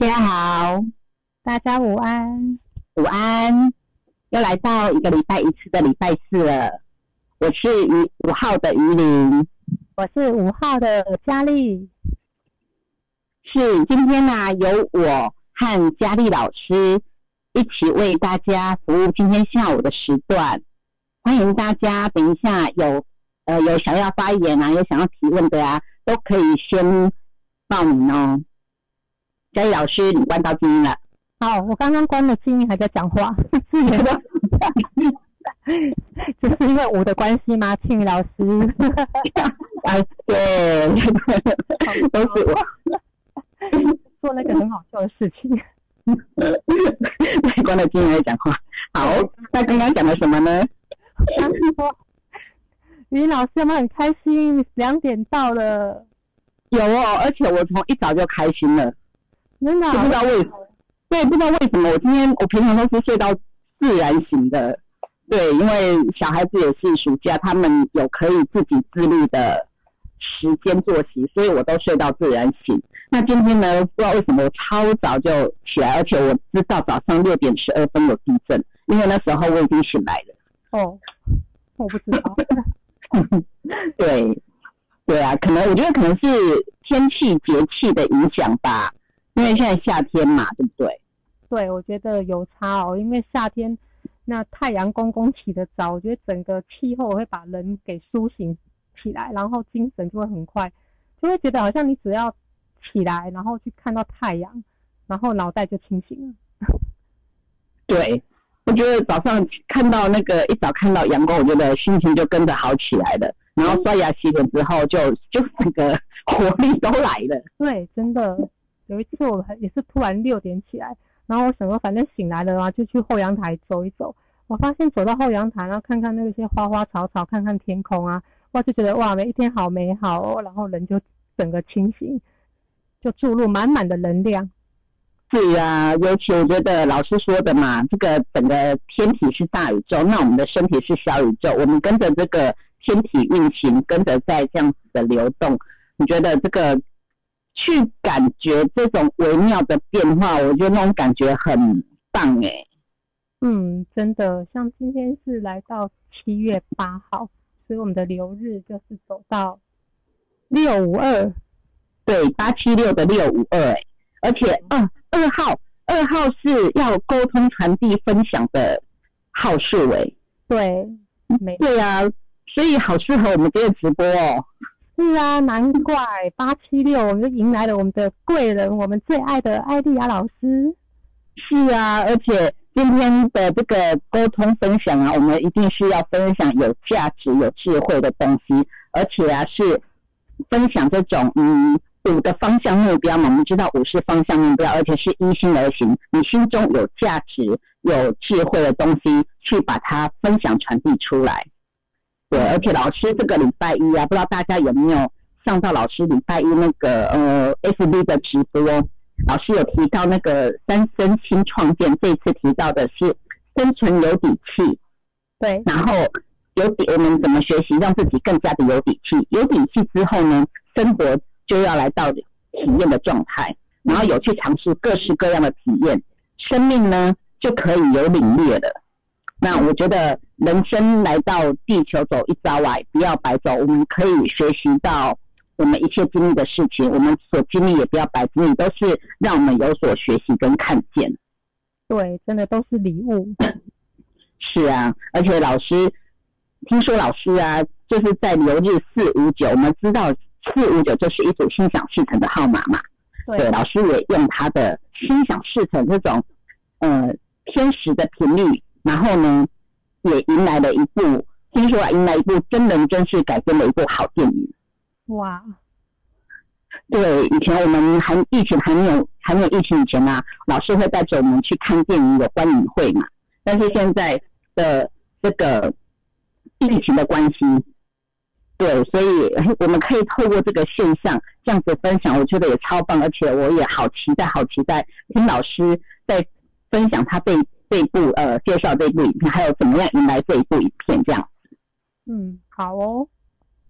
大家好，大家午安，午安，又来到一个礼拜一次的礼拜四了。我是于五号的于林，我是五号的佳丽。是今天呢，由我和佳丽老师一起为大家服务今天下午的时段。欢迎大家，等一下有呃有想要发言啊，有想要提问的啊，都可以先报名哦。佳丽老师，你关到静音了。好，我刚刚关了静音，还在讲话，是你的，这是因为我的关系吗？庆宇老师，啊，对，都是我做那个很好笑的事情。关了静音在讲话。好，那刚刚讲了什么呢？刚说，于老师有没有很开心？两点到了，有哦，而且我从一早就开心了。真的不知道为，对，不知道为什么我今天我平常都是睡到自然醒的，对，因为小孩子也是暑假，他们有可以自己自律的时间作息，所以我都睡到自然醒。那今天呢，不知道为什么我超早就起来，而且我知道早上六点十二分有地震，因为那时候我已经醒来了。哦，我不知道。对，对啊，可能我觉得可能是天气节气的影响吧。因为现在夏天嘛，对不对？对，我觉得有差哦。因为夏天那太阳公公起得早，我觉得整个气候会把人给苏醒起来，然后精神就会很快，就会觉得好像你只要起来，然后去看到太阳，然后脑袋就清醒了。对，我觉得早上看到那个一早看到阳光，我觉得心情就跟着好起来了。然后刷牙洗脸之后，就就整个 活力都来了。对，真的。有一次我也是突然六点起来，然后我想说反正醒来了嘛，就去后阳台走一走。我发现走到后阳台，然后看看那些花花草草，看看天空啊，哇，就觉得哇，每一天好美好哦。然后人就整个清醒，就注入满满的能量。是啊，尤其我觉得老师说的嘛，这个整个天体是大宇宙，那我们的身体是小宇宙，我们跟着这个天体运行，跟着在这样子的流动，你觉得这个？去感觉这种微妙的变化，我觉得那种感觉很棒哎。嗯，真的，像今天是来到七月八号，所以我们的流日就是走到六五二，对，八七六的六五二哎，而且二二号二号是要沟通、传递、分享的号数哎。对，没对啊，所以好适合我们这个直播哦。是啊，难怪八七六，我们就迎来了我们的贵人，我们最爱的艾丽亚老师。是啊，而且今天的这个沟通分享啊，我们一定是要分享有价值、有智慧的东西，而且啊是分享这种嗯五个方向目标嘛。我们知道五是方向目标，而且是依心而行，你心中有价值、有智慧的东西，去把它分享传递出来。对，而且老师这个礼拜一啊，不知道大家有没有上到老师礼拜一那个呃 FB 的直播？老师有提到那个三生新创建，这次提到的是生存有底气。对，然后有底，我们怎么学习让自己更加的有底气？有底气之后呢，生活就要来到体验的状态，然后有去尝试各式各样的体验，生命呢就可以有领略了。那我觉得人生来到地球走一遭啊，不要白走。我们可以学习到我们一切经历的事情，我们所经历也不要白经历，都是让我们有所学习跟看见。对，真的都是礼物。是啊，而且老师听说老师啊，就是在留日四五九，我们知道四五九就是一组心想事成的号码嘛。对，老师也用他的心想事成这种呃天使的频率。然后呢，也迎来了一部，听说啊，迎来一部真人真事改编的一部好电影。哇！对，以前我们还疫情还没有还没有疫情以前呢，老师会带着我们去看电影有观影会嘛。但是现在的这个疫情的关系，对，所以我们可以透过这个现象这样子分享，我觉得也超棒，而且我也好期待，好期待听老师在分享他对。这一部呃，介绍这一部影片，还有怎么样迎来这一部影片这样嗯，好哦，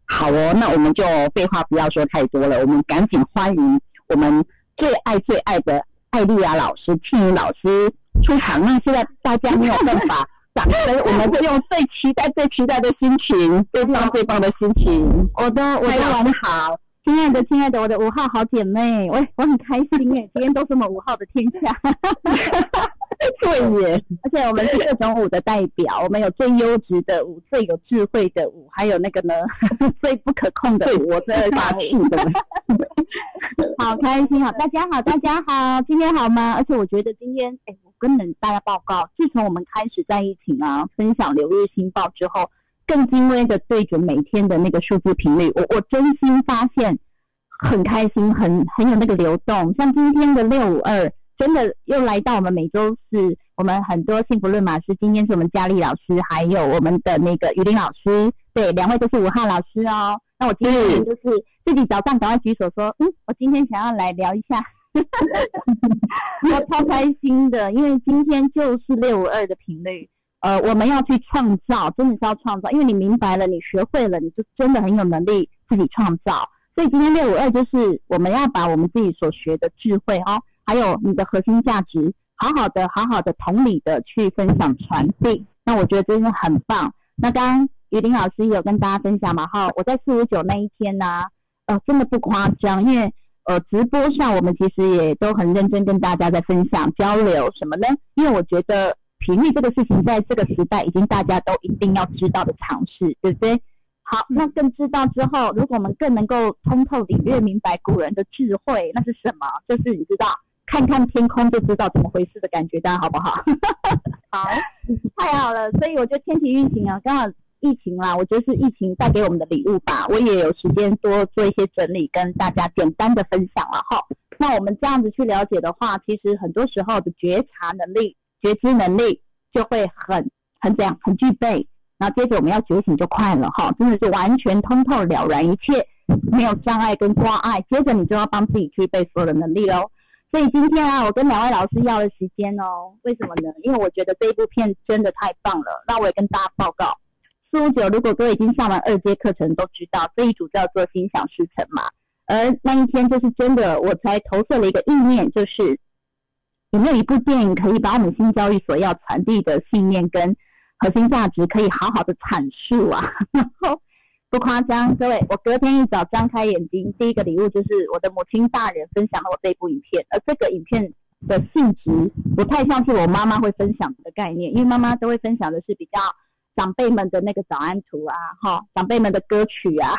好哦，那我们就废话不要说太多了，我们赶紧欢迎我们最爱最爱的艾丽亚老师、庆怡老师出场，那现在大家没有办法掌声，我们就用最期待、最期待的心情，最棒、最棒的心情。我的，我的晚好。亲爱的，亲爱的，我的五号好姐妹，我我很开心哎，今天都是我们五号的天下，对耶！而且我们是各种舞的代表，我们有最优质的舞，最有智慧的舞，还有那个呢 最不可控的舞，我最霸气的。好开心啊！大家好，大家好，今天好吗？而且我觉得今天，哎，我跟大家报告，自从我们开始在一起啊，分享流日新报之后。更精微的对准每天的那个数字频率，我我真心发现很开心，很很有那个流动。像今天的六五二，真的又来到我们每周四，我们很多幸福论马师，今天是我们佳丽老师，还有我们的那个雨林老师，对，两位都是武汉老师哦。那我今天就是自己早上赶快举手说，嗯，我今天想要来聊一下，我超开心的，因为今天就是六五二的频率。呃，我们要去创造，真的是要创造，因为你明白了，你学会了，你就真的很有能力自己创造。所以今天六五二就是我们要把我们自己所学的智慧哦，还有你的核心价值，好好的、好好的同理的去分享传递。那我觉得真的很棒。那刚刚于林老师有跟大家分享嘛？哈，我在四五九那一天呢，呃，真的不夸张，因为呃直播上我们其实也都很认真跟大家在分享交流什么呢？因为我觉得。频率这个事情，在这个时代已经大家都一定要知道的常识，对不对？好，那更知道之后，如果我们更能够通透领略明白古人的智慧，那是什么？就是你知道，看看天空就知道怎么回事的感觉，大家好不好？好，太好了。所以我觉得天体运行啊，刚好疫情啦，我觉得是疫情带给我们的礼物吧。我也有时间多做一些整理，跟大家简单的分享了哈。那我们这样子去了解的话，其实很多时候的觉察能力。觉知能力就会很很怎样很具备，然后接着我们要觉醒就快了哈，真的是完全通透了然一切，没有障碍跟挂碍。接着你就要帮自己具备所有的能力哦。所以今天啊，我跟两位老师要了时间哦，为什么呢？因为我觉得这一部片真的太棒了。那我也跟大家报告，四五九如果各位已经上完二阶课程，都知道这一组叫做心想事成嘛。而那一天就是真的，我才投射了一个意念，就是。有没有一部电影可以把我们新教育所要传递的信念跟核心价值，可以好好的阐述啊？然后不夸张，各位，我隔天一早张开眼睛，第一个礼物就是我的母亲大人分享了我这部影片，而这个影片的性质不太像是我妈妈会分享的概念，因为妈妈都会分享的是比较长辈们的那个早安图啊，哈，长辈们的歌曲啊，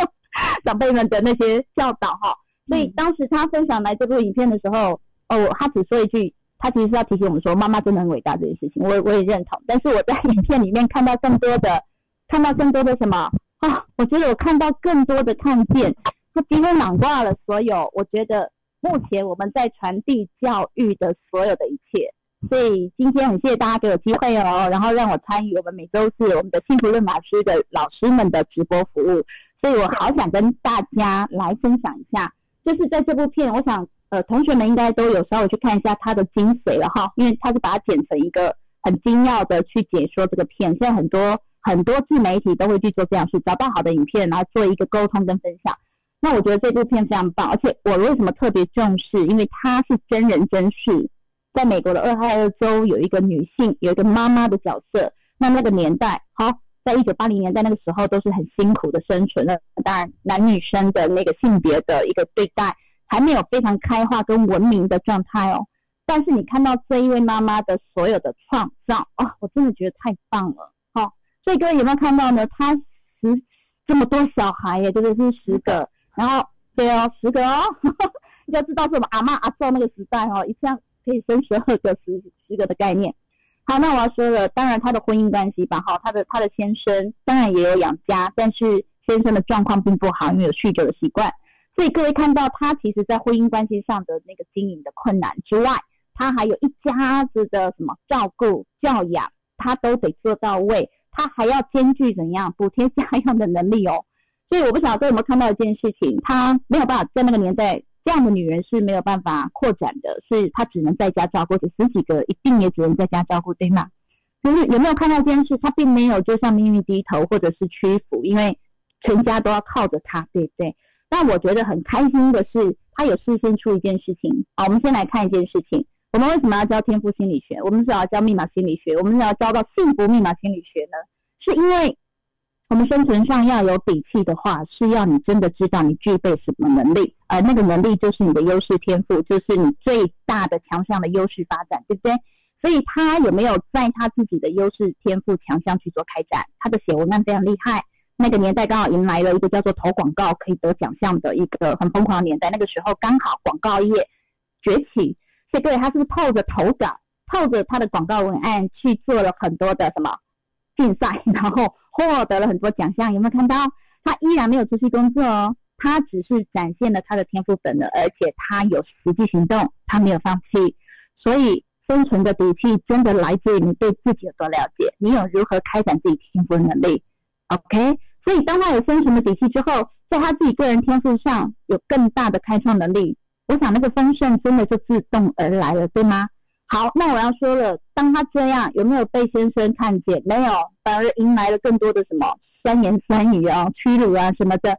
长辈们的那些教导哈，所以当时他分享来这部影片的时候。哦，他只说一句，他其实是要提醒我们说，妈妈真的很伟大这件事情，我我也认同。但是我在影片里面看到更多的，看到更多的什么啊？我觉得我看到更多的看见，他几乎囊括了所有。我觉得目前我们在传递教育的所有的一切。所以今天很谢谢大家给我机会哦，然后让我参与我们每周四我们的幸福论马师的老师们的直播服务。所以我好想跟大家来分享一下，就是在这部片，我想。呃，同学们应该都有稍微去看一下它的精髓了哈，因为他是把它剪成一个很精要的去解说这个片。现在很多很多自媒体都会去做这样事，找到好的影片，然后做一个沟通跟分享。那我觉得这部片非常棒，而且我为什么特别重视？因为它是真人真事，在美国的俄亥俄州有一个女性，有一个妈妈的角色。那那个年代，好，在一九八零年代那个时候都是很辛苦的生存的，当然男女生的那个性别的一个对待。还没有非常开化跟文明的状态哦，但是你看到这一位妈妈的所有的创造啊，我真的觉得太棒了，所以各位有没有看到呢？他十这么多小孩耶，就是是十个，然后对哦，十个哦，要知道是我们阿妈阿寿那个时代哦，一下可以生十二个、十十个的概念。好，那我要说了，当然他的婚姻关系吧，哈，他的他的先生当然也有养家，但是先生的状况并不好，因为有酗酒的习惯。所以各位看到他其实，在婚姻关系上的那个经营的困难之外，他还有一家子的什么照顾、教养，他都得做到位。他还要兼具怎样补贴家用的能力哦。所以我不晓得有没有看到一件事情，他没有办法在那个年代，这样的女人是没有办法扩展的，是她只能在家照顾，这十几个一定也只能在家照顾，对吗？可是有没有看到这件事？他并没有就向命运低头，或者是屈服，因为全家都要靠着他，对不对？但我觉得很开心的是，他有事先出一件事情。好，我们先来看一件事情。我们为什么要教天赋心理学？我们是要教密码心理学？我们是要教到幸福密码心理学呢？是因为我们生存上要有底气的话，是要你真的知道你具备什么能力，而那个能力就是你的优势天赋，就是你最大的强项的优势发展，对不对？所以他有没有在他自己的优势天赋强项去做开展？他的写文案非常厉害。那个年代刚好迎来了一个叫做投广告可以得奖项的一个很疯狂的年代，那个时候刚好广告业崛起，所以各位他是不是透着投稿，透着他的广告文案去做了很多的什么竞赛，然后获得了很多奖项？有没有看到？他依然没有出去工作哦，他只是展现了他的天赋本能，而且他有实际行动，他没有放弃。所以生存的底气真的来自于你对自己有多了解，你有如何开展自己天赋的能力。OK。所以，当他有生存的底气之后，在他自己个人天赋上有更大的开创能力，我想那个丰盛真的就自动而来了，对吗？好，那我要说了，当他这样有没有被先生看见？没有，反而迎来了更多的什么酸言酸语啊、屈辱啊什么的。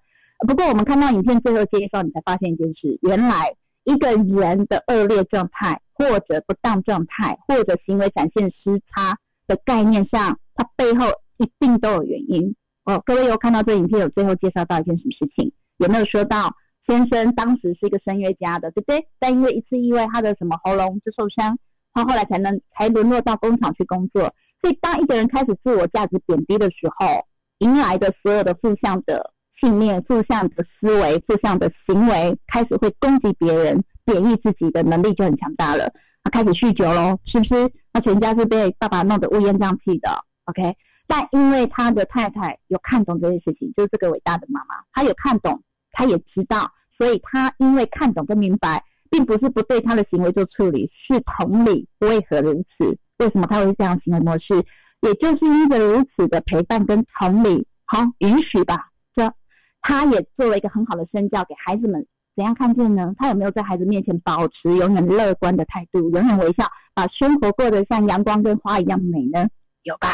不过，我们看到影片最后介绍，你才发现一件事：原来一个人的恶劣状态，或者不当状态，或者行为展现失差的概念上，它背后一定都有原因。哦，各位有看到这影片有最后介绍到一件什么事情？有没有说到先生当时是一个声乐家的，对不对？但因为一次意外，他的什么喉咙就受伤，他后来才能才沦落到工厂去工作。所以当一个人开始自我价值贬低的时候，迎来的所有的负向的信念、负向的思维、负向的行为，开始会攻击别人、贬义自己的能力就很强大了。他开始酗酒喽，是不是？他全家是被爸爸弄得乌烟瘴气的。OK。但因为他的太太有看懂这件事情，就是这个伟大的妈妈，她有看懂，他也知道，所以他因为看懂跟明白，并不是不对他的行为做处理，是同理为何如此？为什么他会这样行为模式？也就是因为如此的陪伴跟同理，好允许吧。这他也做了一个很好的身教给孩子们，怎样看见呢？他有没有在孩子面前保持永远乐观的态度，永远微笑，把生活过得像阳光跟花一样美呢？有吧？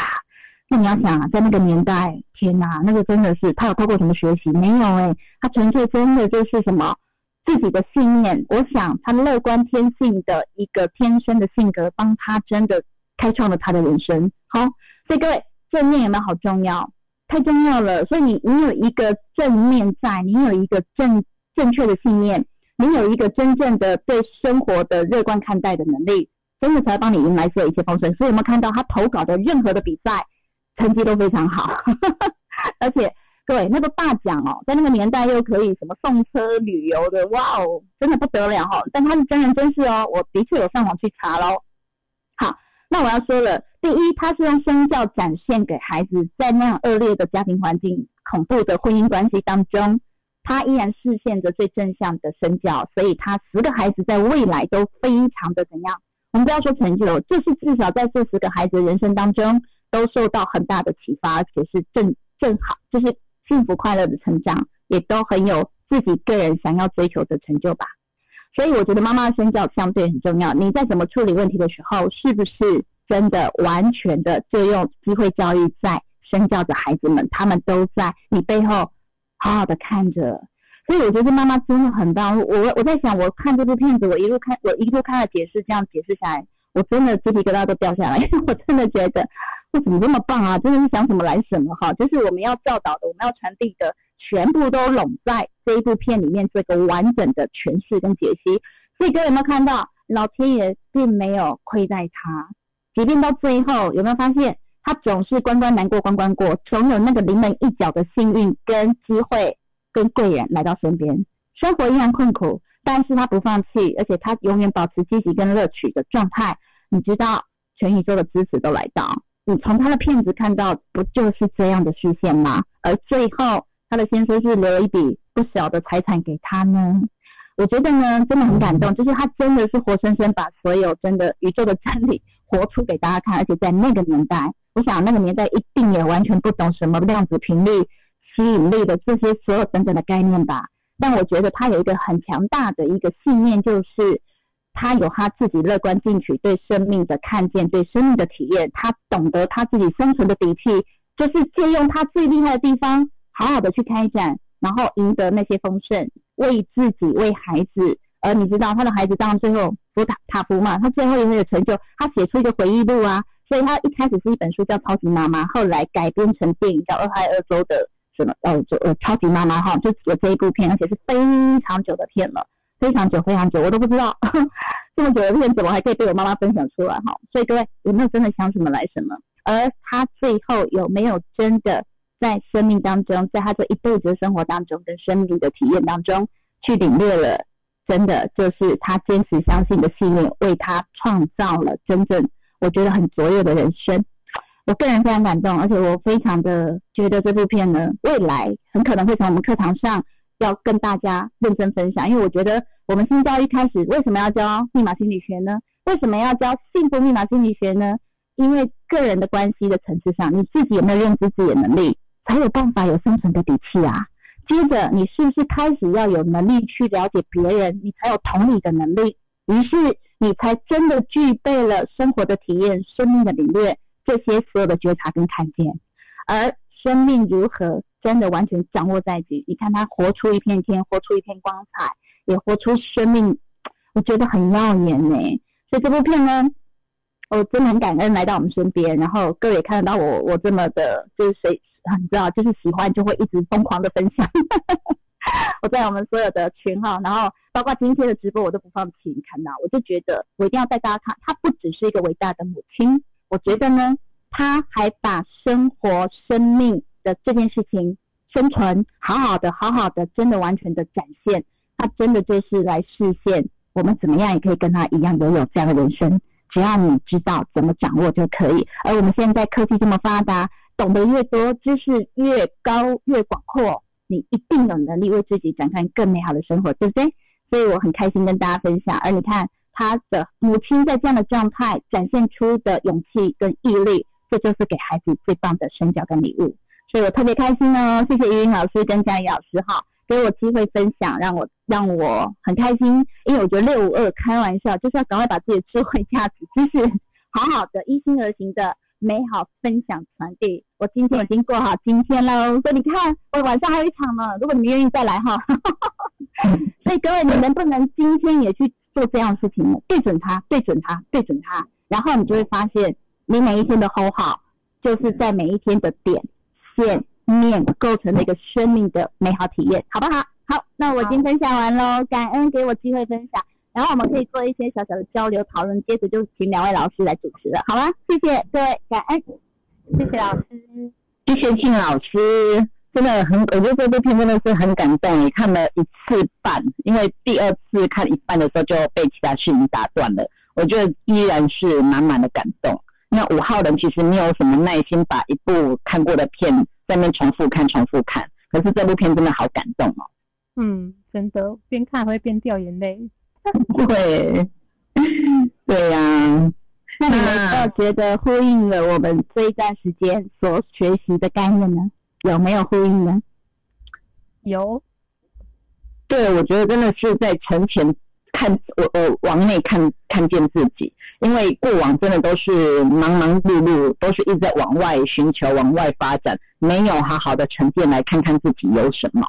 那你要想啊，在那个年代，天哪，那个真的是他有透过什么学习？没有哎，他纯粹真的就是什么自己的信念。我想他乐观天性的一个天生的性格，帮他真的开创了他的人生。好，所以各位正面有没有好重要？太重要了。所以你你有一个正面在，你有一个正正确的信念，你有一个真正的对生活的乐观看待的能力，真的才帮你迎来所有一切丰盛。所以有没有看到他投稿的任何的比赛？成绩都非常好，而且各位那个大奖哦，在那个年代又可以什么送车旅游的，哇哦，真的不得了哈！但他是真人真事哦，我的确有上网去查喽。好，那我要说了，第一，他是用身教展现给孩子，在那样恶劣的家庭环境、恐怖的婚姻关系当中，他依然实现着最正向的身教，所以他十个孩子在未来都非常的怎样？我们不要说成就，就是至少在这十个孩子的人生当中。都受到很大的启发，而且是正正好，就是幸福快乐的成长，也都很有自己个人想要追求的成就吧。所以我觉得妈妈的身教相对很重要。你在怎么处理问题的时候，是不是真的完全的就用机会教育在身教的孩子们？他们都在你背后好好的看着。所以我觉得妈妈真的很棒。我我在想，我看这部片子，我一路看，我一路看了解释，这样解释下来，我真的鸡皮疙瘩都掉下来，我真的觉得。怎么这么棒啊！真的是想什么来什么哈，就是我们要教导的，我们要传递的，全部都拢在这一部片里面，做一个完整的诠释跟解析。所以各位有没有看到，老天爷并没有亏待他，即便到最后，有没有发现他总是关关难过关关过，总有那个临门一脚的幸运跟机会跟贵人来到身边。生活依然困苦，但是他不放弃，而且他永远保持积极跟乐趣的状态。你知道，全宇宙的支持都来到。你从他的片子看到，不就是这样的视线吗？而最后，他的先生是留了一笔不小的财产给他呢。我觉得呢，真的很感动，就是他真的是活生生把所有真的宇宙的真理活出给大家看，而且在那个年代，我想那个年代一定也完全不懂什么量子频率、吸引力的这些所有等等的概念吧。但我觉得他有一个很强大的一个信念，就是。他有他自己乐观进取对生命的看见，对生命的体验，他懂得他自己生存的底气，就是借用他最厉害的地方，好好的去开展，然后赢得那些丰盛，为自己为孩子，而你知道他的孩子当然最后福塔塔福嘛，他最后也会有成就，他写出一个回忆录啊，所以他一开始是一本书叫《超级妈妈》，后来改编成电影叫《俄亥俄州的什么呃就呃超级妈妈》哈，就有这一部片，而且是非常久的片了，非常久非常久，我都不知道 这么久的片子，我还可以被我妈妈分享出来哈，所以各位有没有真的想什么来什么？而他最后有没有真的在生命当中，在他这一辈子的生活当中跟生命的体验当中，去领略了真的就是他坚持相信的信念，为他创造了真正我觉得很卓越的人生。我个人非常感动，而且我非常的觉得这部片呢，未来很可能会从我们课堂上要跟大家认真分享，因为我觉得我们新教育开始为什么要教密码心理学呢？为什么要教幸福密码心理学呢？因为个人的关系的层次上，你自己有没有认知自己的能力，才有办法有生存的底气啊。接着，你是不是开始要有能力去了解别人，你才有同理的能力，于是你才真的具备了生活的体验、生命的领略这些所有的觉察跟看见。而生命如何真的完全掌握在己，你看他活出一片天，活出一片光彩，也活出生命，我觉得很耀眼呢。所以这部片呢。我真的很感恩来到我们身边，然后各位也看得到我，我这么的，就是谁你知道，就是喜欢就会一直疯狂的分享。我在我们所有的群哈，然后包括今天的直播，我都不放弃你看到，我就觉得我一定要带大家看，她不只是一个伟大的母亲，我觉得呢，她还把生活、生命的这件事情、生存好好的、好好的，真的完全的展现，她真的就是来实现我们怎么样也可以跟他一样拥有这样的人生。只要你知道怎么掌握就可以。而我们现在科技这么发达，懂得越多，知识越高越广阔，你一定有能力为自己展开更美好的生活，对不对？所以我很开心跟大家分享。而你看，他的母亲在这样的状态展现出的勇气跟毅力，这就是给孩子最棒的身教跟礼物。所以我特别开心哦！谢谢于云老师跟佳怡老师哈。给我机会分享，让我让我很开心，因为我觉得六五二开玩笑就是要赶快把自己的智慧价值知识好好的一心而行的美好分享传递。我今天已经过好今天喽，所以你看我晚上还有一场呢，如果你们愿意再来哈，所以各位你能不能今天也去做这样的事情呢？对准他，对准他，对准他，然后你就会发现你每一天的吼好，就是在每一天的点线。面构成的一个生命的美好体验，好不好？好，那我已经分享完喽，感恩给我机会分享，然后我们可以做一些小小的交流讨论，接着就请两位老师来主持了，好吗？谢谢各位，感恩，谢谢老师，谢谢庆老师，真的很，我觉得这部片真的是很感动，你看了一次半，因为第二次看一半的时候就被其他事情打断了，我觉得依然是满满的感动。那五号人其实没有什么耐心把一部看过的片。在那重复看，重复看。可是这部片真的好感动哦。嗯，真的，边看会边掉眼泪。对，对呀。那你们有觉得呼应了我们这一段时间所学习的概念呢？有没有呼应呢？有。对，我觉得真的是在存前。看我呃往内看看见自己，因为过往真的都是忙忙碌碌，都是一直在往外寻求、往外发展，没有好好的沉淀来看看自己有什么。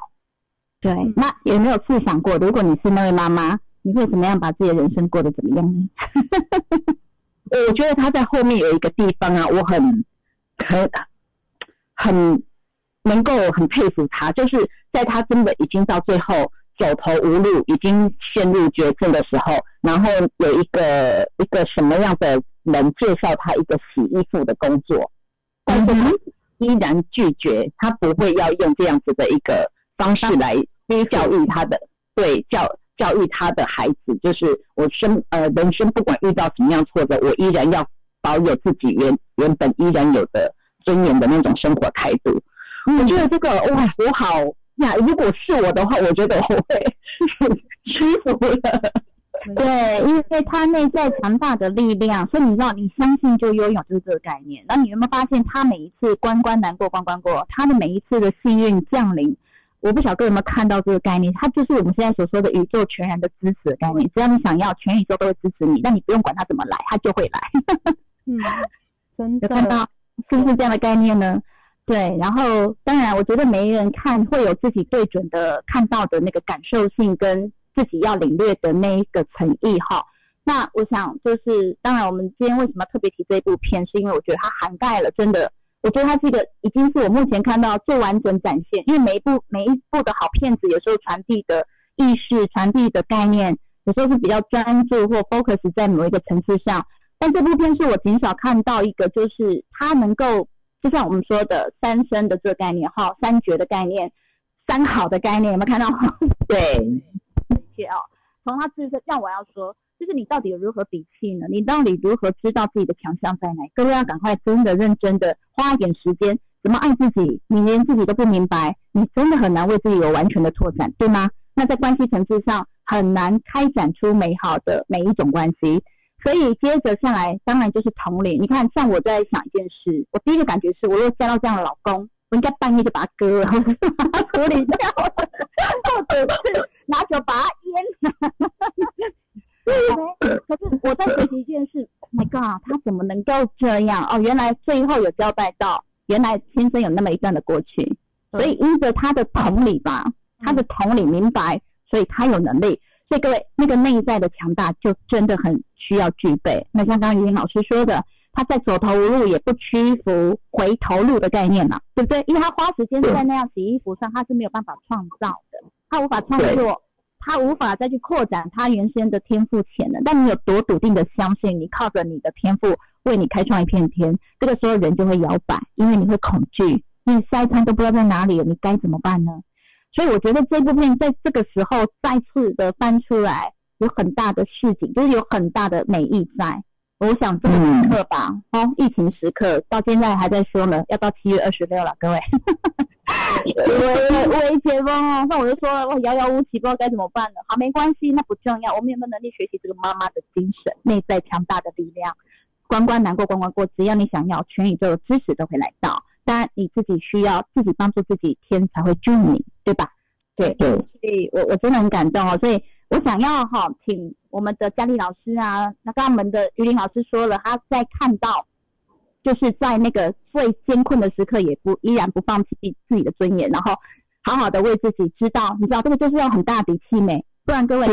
对，那有没有试想过，如果你是那位妈妈，你会怎么样把自己的人生过得怎么样呢？我觉得他在后面有一个地方啊，我很很很能够很佩服他，就是在他真的已经到最后。走投无路，已经陷入绝境的时候，然后有一个一个什么样的人介绍他一个洗衣服的工作，但是他依然拒绝，他不会要用这样子的一个方式来教育他的，对教教育他的孩子，就是我生呃人生不管遇到什么样挫折，我依然要保有自己原原本依然有的尊严的那种生活态度。我觉得这个哇，我好。呀，如果是我的话，我觉得我会 屈服了。对，因为他内在强大的力量，所以你知道，你相信就拥有，就是这个概念。那你有没有发现，他每一次关关难过关关过，他的每一次的幸运降临，我不晓得有没有看到这个概念？他就是我们现在所说的宇宙全然的支持的概念。只要你想要，全宇宙都会支持你，那你不用管他怎么来，他就会来。嗯，真的有看到是不是这样的概念呢？对，然后当然，我觉得每一人看会有自己对准的看到的那个感受性，跟自己要领略的那一个诚意哈。那我想就是，当然我们今天为什么特别提这部片，是因为我觉得它涵盖了真的，我觉得它是一个已经是我目前看到最完整展现，因为每一部每一部的好片子，有时候传递的意识、传递的概念，有时候是比较专注或 focus 在某一个层次上。但这部片是我挺少看到一个，就是它能够，就像我们说的三生的这个概念，哈，三绝的概念，三好的概念，有没有看到？对，谢哦。从他自身，像我要说，就是你到底如何比气呢？你到底如何知道自己的强项在哪？各位要赶快真的认真的花一点时间，怎么爱自己？你连自己都不明白，你真的很难为自己有完全的拓展，对吗？那在关系层次上，很难开展出美好的每一种关系。所以接着下来，当然就是同理。你看，像我在想一件事，我第一个感觉是，我又嫁到这样的老公，我应该半夜就把他割了，处理掉，或者是拿酒把他淹了。可是我在学习一件事，My God，他怎么能够这样？哦，原来最后有交代到，原来先生有那么一段的过去，所以因着他的同理吧，他的同理明白，所以他有能力。所以各位，那个内在的强大就真的很需要具备。那像刚刚于老师说的，他在走投无路也不屈服回头路的概念嘛，对不对？因为他花时间在那样洗衣服上，他是没有办法创造的，他无法创作，他无法再去扩展他原先的天赋潜能。但你有多笃定的相信，你靠着你的天赋为你开创一片天，这个时候人就会摇摆，因为你会恐惧，你下一餐都不知道在哪里了，你该怎么办呢？所以我觉得这部片在这个时候再次的翻出来，有很大的市井，就是有很大的美意在。我想这个时刻吧，哦，疫情时刻到现在还在说呢，要到七月二十六了，各位，我我一解封哦，那我就说我遥遥无期，不知道该怎么办了。好，没关系，那不重要，我们有没有能力学习这个妈妈的精神，内在强大的力量，关关难过关关过，只要你想要，全宇宙的支持都会来到。当然你自己需要自己帮助自己，天才会助你，对吧？对对，所以我我真的很感动哦。所以我想要哈，请我们的佳丽老师啊，那刚刚我们的于林老师说了，他在看到，就是在那个最艰困的时刻，也不依然不放弃自己的尊严，然后好好的为自己知道，你知道这个就是要很大底气美，不然各位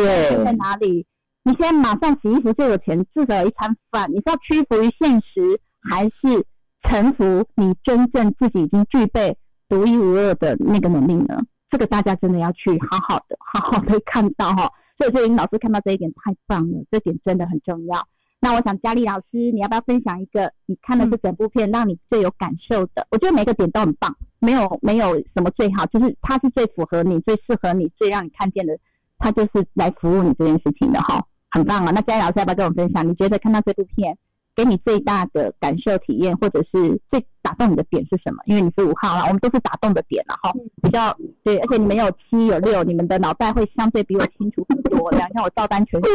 在哪里？你现在马上洗衣服就有钱，至少有一餐饭，你是要屈服于现实，还是？臣服你真正自己已经具备独一无二的那个能力呢？这个大家真的要去好好的、好好的看到哈。所以说，林老师看到这一点太棒了，这点真的很重要。那我想佳丽老师，你要不要分享一个你看的这整部片让你最有感受的？我觉得每个点都很棒，没有没有什么最好，就是它是最符合你、最适合你、最让你看见的，它就是来服务你这件事情的哈，很棒啊！那佳丽老师要不要跟我分享？你觉得看到这部片？给你最大的感受体验，或者是最打动你的点是什么？因为你是五号啦，我们都是打动的点然后比较对，而且你们有七有六，你们的脑袋会相对比我清楚很多。两天我照单全收，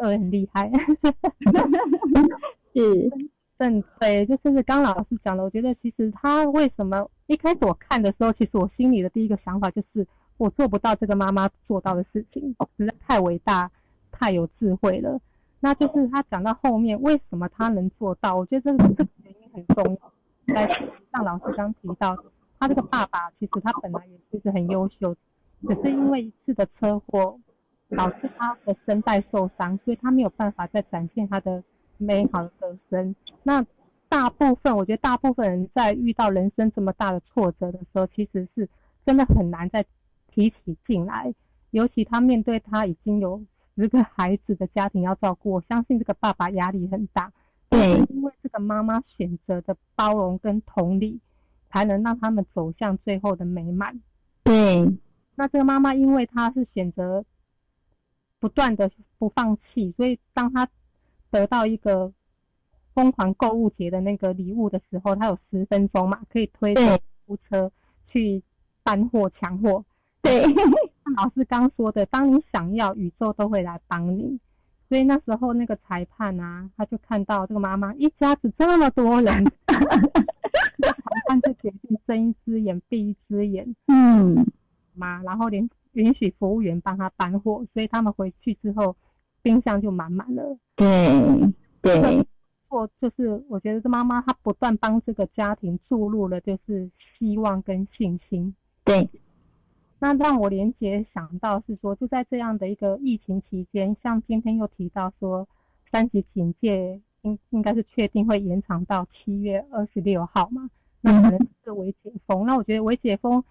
呃，很厉害。是，正，对，就是刚老师讲的，我觉得其实他为什么一开始我看的时候，其实我心里的第一个想法就是我做不到这个妈妈做到的事情，实在太伟大，太有智慧了。那就是他讲到后面，为什么他能做到？我觉得这个这个原因很重要。在像老师刚提到，他这个爸爸其实他本来也其实很优秀，只是因为一次的车祸导致他的声带受伤，所以他没有办法再展现他的美好的歌声。那大部分我觉得大部分人在遇到人生这么大的挫折的时候，其实是真的很难再提起劲来，尤其他面对他已经有。十个孩子的家庭要照顾，我相信这个爸爸压力很大。对，因为这个妈妈选择的包容跟同理，才能让他们走向最后的美满。对，那这个妈妈因为她是选择不断的不放弃，所以当她得到一个疯狂购物节的那个礼物的时候，她有十分钟嘛，可以推着扶车去搬货抢货。对，老师刚说的，当你想要，宇宙都会来帮你。所以那时候那个裁判啊，他就看到这个妈妈一家子这么多人，裁判就决定睁一只眼闭一只眼，嗯，妈，然后连允许服务员帮他搬货，所以他们回去之后，冰箱就满满了。对对，或，就是我觉得这妈妈她不断帮这个家庭注入了就是希望跟信心。对，那让我连接想到是说，就在这样的一个疫情期间，像今天又提到说三级警戒应应该是确定会延长到七月二十六号嘛，那可能是微解封。那我觉得微解封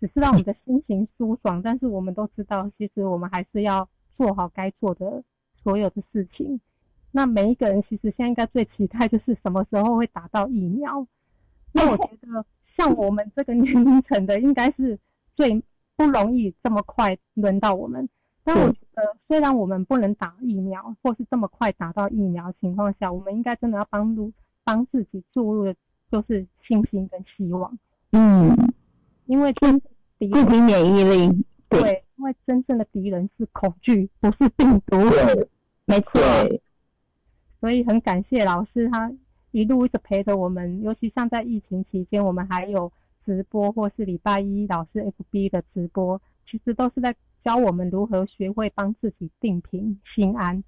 只是让我们的心情舒爽，但是我们都知道，其实我们还是要做好该做的所有的事情。那每一个人其实现在应该最期待就是什么时候会打到疫苗。那我觉得像我们这个年龄层的，应该是最不容易这么快轮到我们。但我觉得虽然我们不能打疫苗，或是这么快打到疫苗情况下，我们应该真的要帮助帮自己注入的就是信心跟希望。嗯，因为真敌自体免疫力，对，因为真正的敌人是恐惧，不是病毒。没错。所以很感谢老师，他一路一直陪着我们，尤其像在疫情期间，我们还有直播或是礼拜一老师 FB 的直播，其实都是在教我们如何学会帮自己定平心安。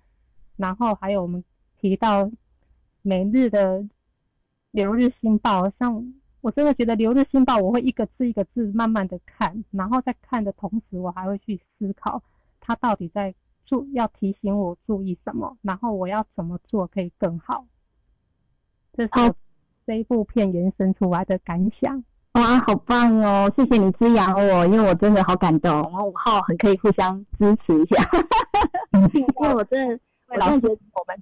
然后还有我们提到每日的流日新报，像我真的觉得流日新报，我会一个字一个字慢慢的看，然后在看的同时，我还会去思考他到底在。注要提醒我注意什么，然后我要怎么做可以更好。这是这一部片延伸出来的感想。哇，好棒哦！谢谢你滋养我，因为我真的好感动。然后五号很可以互相支持一下，因为我真的，我真的觉得我们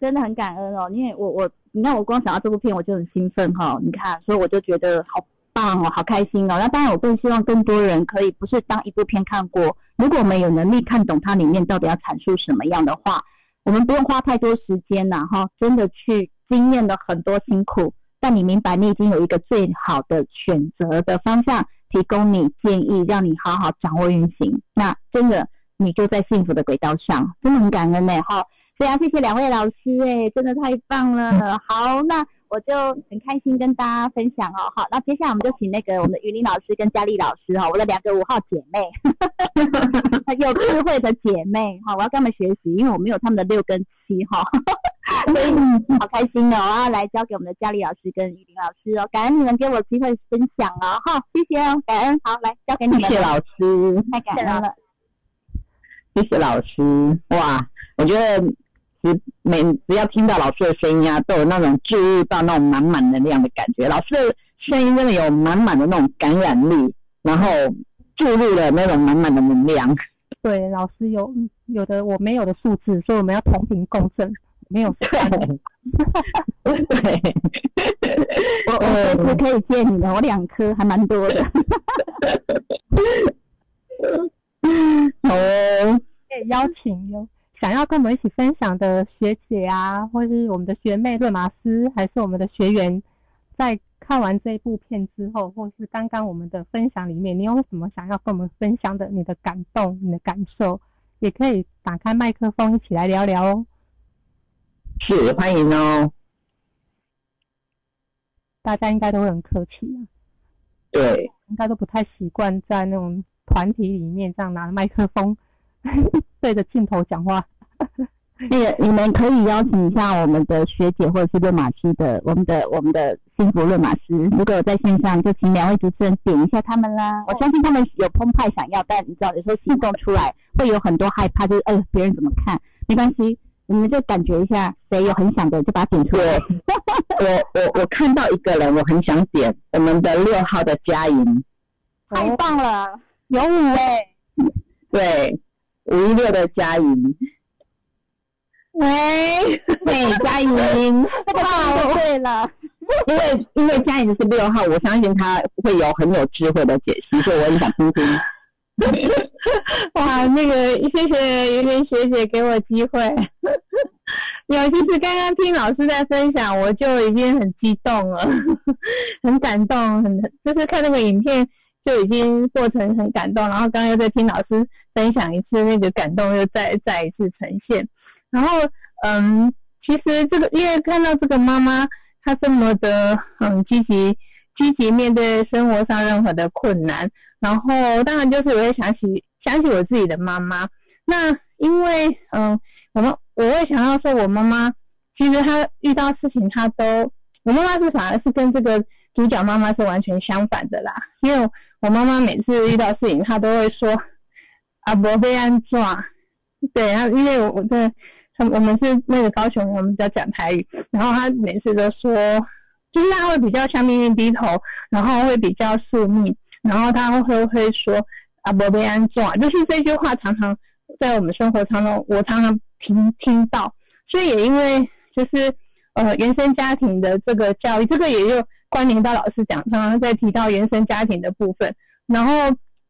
真的很感恩哦。因为我我，你看我光想到这部片我就很兴奋哈。你看，所以我就觉得好。棒哦，好开心哦！那当然，我更希望更多人可以不是当一部片看过。如果我们有能力看懂它里面到底要阐述什么样的话，我们不用花太多时间呐，哈，真的去经验了很多辛苦。但你明白，你已经有一个最好的选择的方向，提供你建议，让你好好掌握运行。那真的，你就在幸福的轨道上，真的很感恩呢，哈！非常谢谢两位老师，哎，真的太棒了。好，那。我就很开心跟大家分享哦，好，那接下来我们就请那个我们的云林老师跟佳丽老师哈，我的两个五号姐妹，有智慧的姐妹哈，我要跟他们学习，因为我没有他们的六跟七哈，所以好开心哦，啊来交给我们的佳丽老师跟玉林老师哦，感恩你们给我机会分享哦，哈，谢谢哦，感恩，好，来交给你们，谢谢老师，太感恩了，谢谢老师，哇，我觉得。只每只要听到老师的声音啊，都有那种注入到那种满满能量的感觉。老师的声音真的有满满的那种感染力，然后注入了那种满满的能量。对，老师有有的我没有的数字，所以我们要同频共振。没有 对，我我随时可以借你的，我两颗还蛮多的。好哦，可以邀请有。想要跟我们一起分享的学姐啊，或是我们的学妹瑞玛斯，还是我们的学员，在看完这一部片之后，或是刚刚我们的分享里面，你有什么想要跟我们分享的？你的感动、你的感受，也可以打开麦克风一起来聊聊哦。是，欢迎哦。大家应该都会很客气啊。对。应该都不太习惯在那种团体里面这样拿麦克风。对着镜头讲话，那个你们可以邀请一下我们的学姐或者是论马师的，我们的我们的幸福论马师，如果有在线上，就请两位主持人点一下他们啦。我相信他们有澎湃想要，但你知道有时候行动出来会有很多害怕，就是哎别人怎么看？没关系，你们就感觉一下，谁有很想的就把它点出来。我我我看到一个人，我很想点我们的六号的佳莹，太棒了，有五位，对。五一六的佳莹，喂，对，佳莹，哇，对了，因为因为佳莹是六号，我相信他会有很有智慧的解析，所以我很想听听。哇，那个谢谢云林学姐给我机会。有，就是刚刚听老师在分享，我就已经很激动了，很感动，很就是看那个影片。就已经过程很感动，然后刚刚又在听老师分享一次，那个感动又再再一次呈现。然后，嗯，其实这个因为看到这个妈妈她这么的很积极，积极面对生活上任何的困难，然后当然就是我会想起想起我自己的妈妈。那因为嗯，我们我会想要说，我妈妈其实她遇到事情她都，我妈妈是反而是跟这个主角妈妈是完全相反的啦。因为我妈妈每次遇到事情，她都会说啊，伯被安抓，对，然后因为我我在。我们是那个高雄，我们在讲台语，然后他每次都说，就是他会比较向命运低头，然后会比较宿命，然后他会会说啊，不被安装，就是这句话常常在我们生活当中，我常常听听到，所以也因为就是呃原生家庭的这个教育，这个也就关联到老师讲，常常在提到原生家庭的部分，然后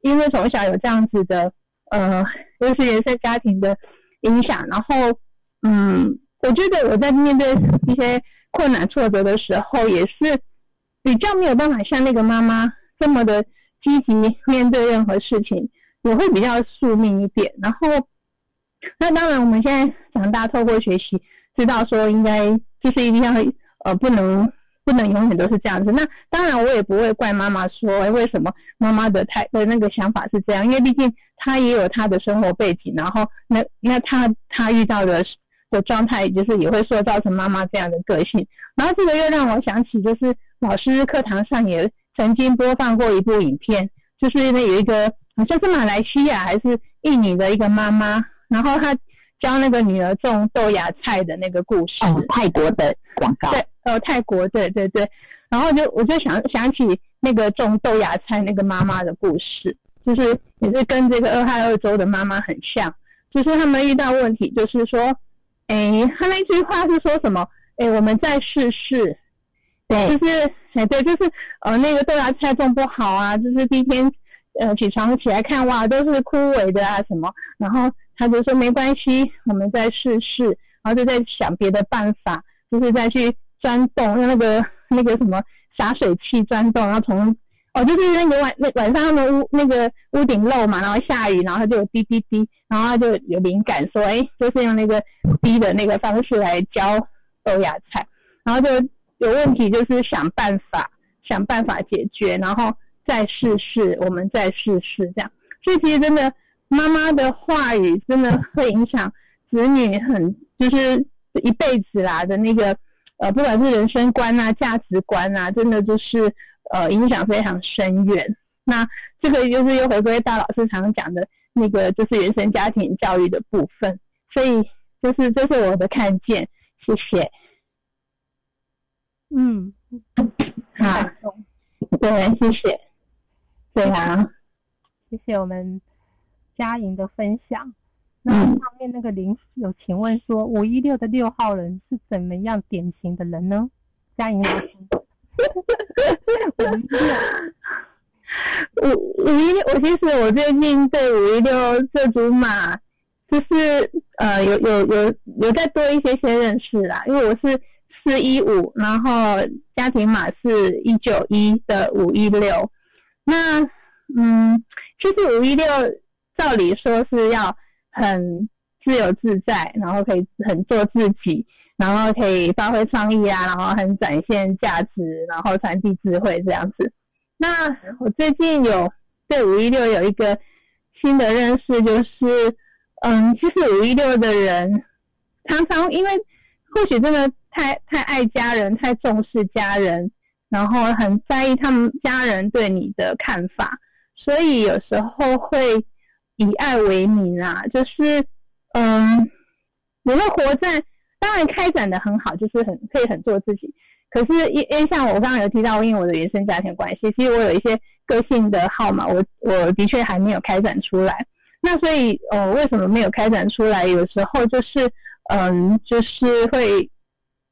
因为从小有这样子的呃，就是原生家庭的影响，然后。嗯，我觉得我在面对一些困难挫折的时候，也是比较没有办法像那个妈妈这么的积极面对任何事情，也会比较宿命一点。然后，那当然我们现在长大，透过学习，知道说应该就是一定要呃不能不能永远都是这样子。那当然我也不会怪妈妈说，哎，为什么妈妈的态的那个想法是这样？因为毕竟她也有她的生活背景，然后那那她她遇到的是。的状态就是也会塑造成妈妈这样的个性，然后这个又让我想起，就是老师课堂上也曾经播放过一部影片，就是因为有一个好像是马来西亚还是印尼的一个妈妈，然后她教那个女儿种豆芽菜的那个故事。哦，泰国的广告。对，呃，泰国，对对对。然后就我就想想起那个种豆芽菜那个妈妈的故事，就是也是跟这个俄亥俄州的妈妈很像，就是他们遇到问题，就是说。哎，他那句话是说什么？哎，我们再试试。对，就是哎，对，就是呃，那个豆芽菜种不好啊，就是第一天呃起床起来看哇，都是枯萎的啊什么。然后他就说没关系，我们再试试。然后就在想别的办法，就是再去钻洞，用那个那个什么洒水器钻洞，然后从。哦，就是那个晚那晚上他们屋那个屋顶漏嘛，然后下雨，然后他就有滴滴滴，然后他就有灵感说，哎，就是用那个滴的那个方式来浇豆芽菜，然后就有问题，就是想办法想办法解决，然后再试试，我们再试试这样。所以其实真的妈妈的话语真的会影响子女很就是一辈子啦的那个呃，不管是人生观啊、价值观啊，真的就是。呃，影响非常深远。那这个就是又回归大老师常讲的那个，就是原生家庭教育的部分。所以，就是这是我的看见。谢谢。嗯，好，对，谢谢。对啊，谢谢我们嘉莹的分享。那上面那个林有请问说，五一六的六号人是怎么样典型的人呢？嘉莹老师。五五一，我其实我最近对五一六这组码，就是呃有有有有再多一些些认识啦，因为我是四一五，然后家庭码是一九一的五一六。那嗯，其实五一六照理说是要很自由自在，然后可以很做自己。然后可以发挥创意啊，然后很展现价值，然后传递智慧这样子。那我最近有对五一六有一个新的认识，就是嗯，其实五一六的人常常因为或许真的太太爱家人，太重视家人，然后很在意他们家人对你的看法，所以有时候会以爱为名啊，就是嗯，你会活在。当然开展的很好，就是很可以很做自己。可是，因因为像我刚刚有提到，因为我的原生家庭关系，其实我有一些个性的号码，我我的确还没有开展出来。那所以，呃，为什么没有开展出来？有时候就是，嗯，就是会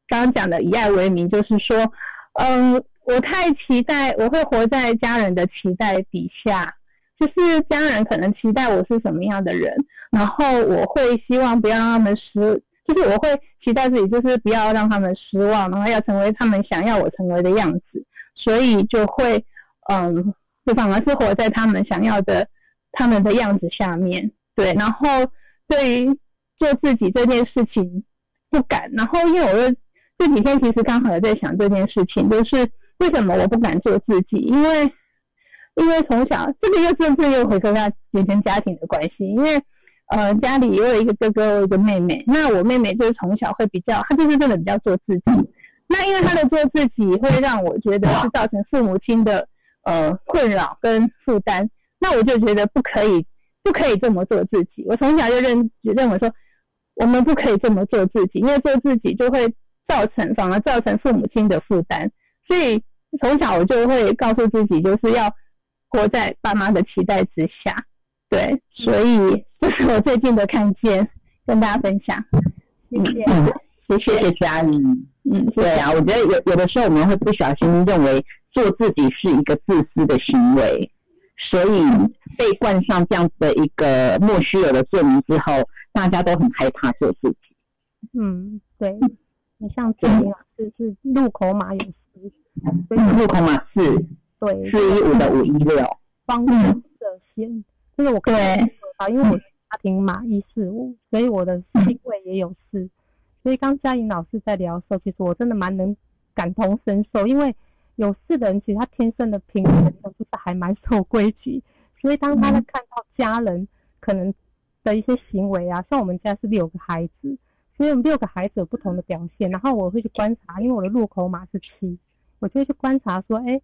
刚刚讲的以爱为名，就是说，嗯，我太期待，我会活在家人的期待底下，就是家人可能期待我是什么样的人，然后我会希望不要让他们失。就是我会期待自己，就是不要让他们失望，然后要成为他们想要我成为的样子，所以就会，嗯，就反而是活在他们想要的他们的样子下面，对。然后对于做自己这件事情不敢，然后因为我这几天其实刚好也在想这件事情，就是为什么我不敢做自己？因为因为从小这个又正正又回归到原生家庭的关系，因为呃家里也有一个哥哥，有一个妹妹。那我妹妹就是从小会比较，她就是真的比较做自己。那因为她的做自己，会让我觉得是造成父母亲的呃困扰跟负担。那我就觉得不可以，不可以这么做自己。我从小就认认为说，我们不可以这么做自己，因为做自己就会造成反而造成父母亲的负担。所以从小我就会告诉自己，就是要活在爸妈的期待之下。对，所以这是我最近的看见，跟大家分享。谢谢，谢谢佳怡。嗯，对啊，我觉得有有的时候我们会不小心认为做自己是一个自私的行为，所以被冠上这样子的一个莫须有的罪名之后，大家都很害怕做自己。嗯，对。你像志明老师是路口码有四，路口码四，对，四一五的五一六，方向的线。就是我可以啊，因为我家庭码一四五，所以我的星位也有四。所以刚嘉颖老师在聊的时候，其实我真的蛮能感同身受，因为有四的人其实他天生的平衡就是还蛮守规矩，所以当他在看到家人可能的一些行为啊，像我们家是六个孩子，所以我们六个孩子有不同的表现，然后我会去观察，因为我的入口码是七，我就会去观察说，哎。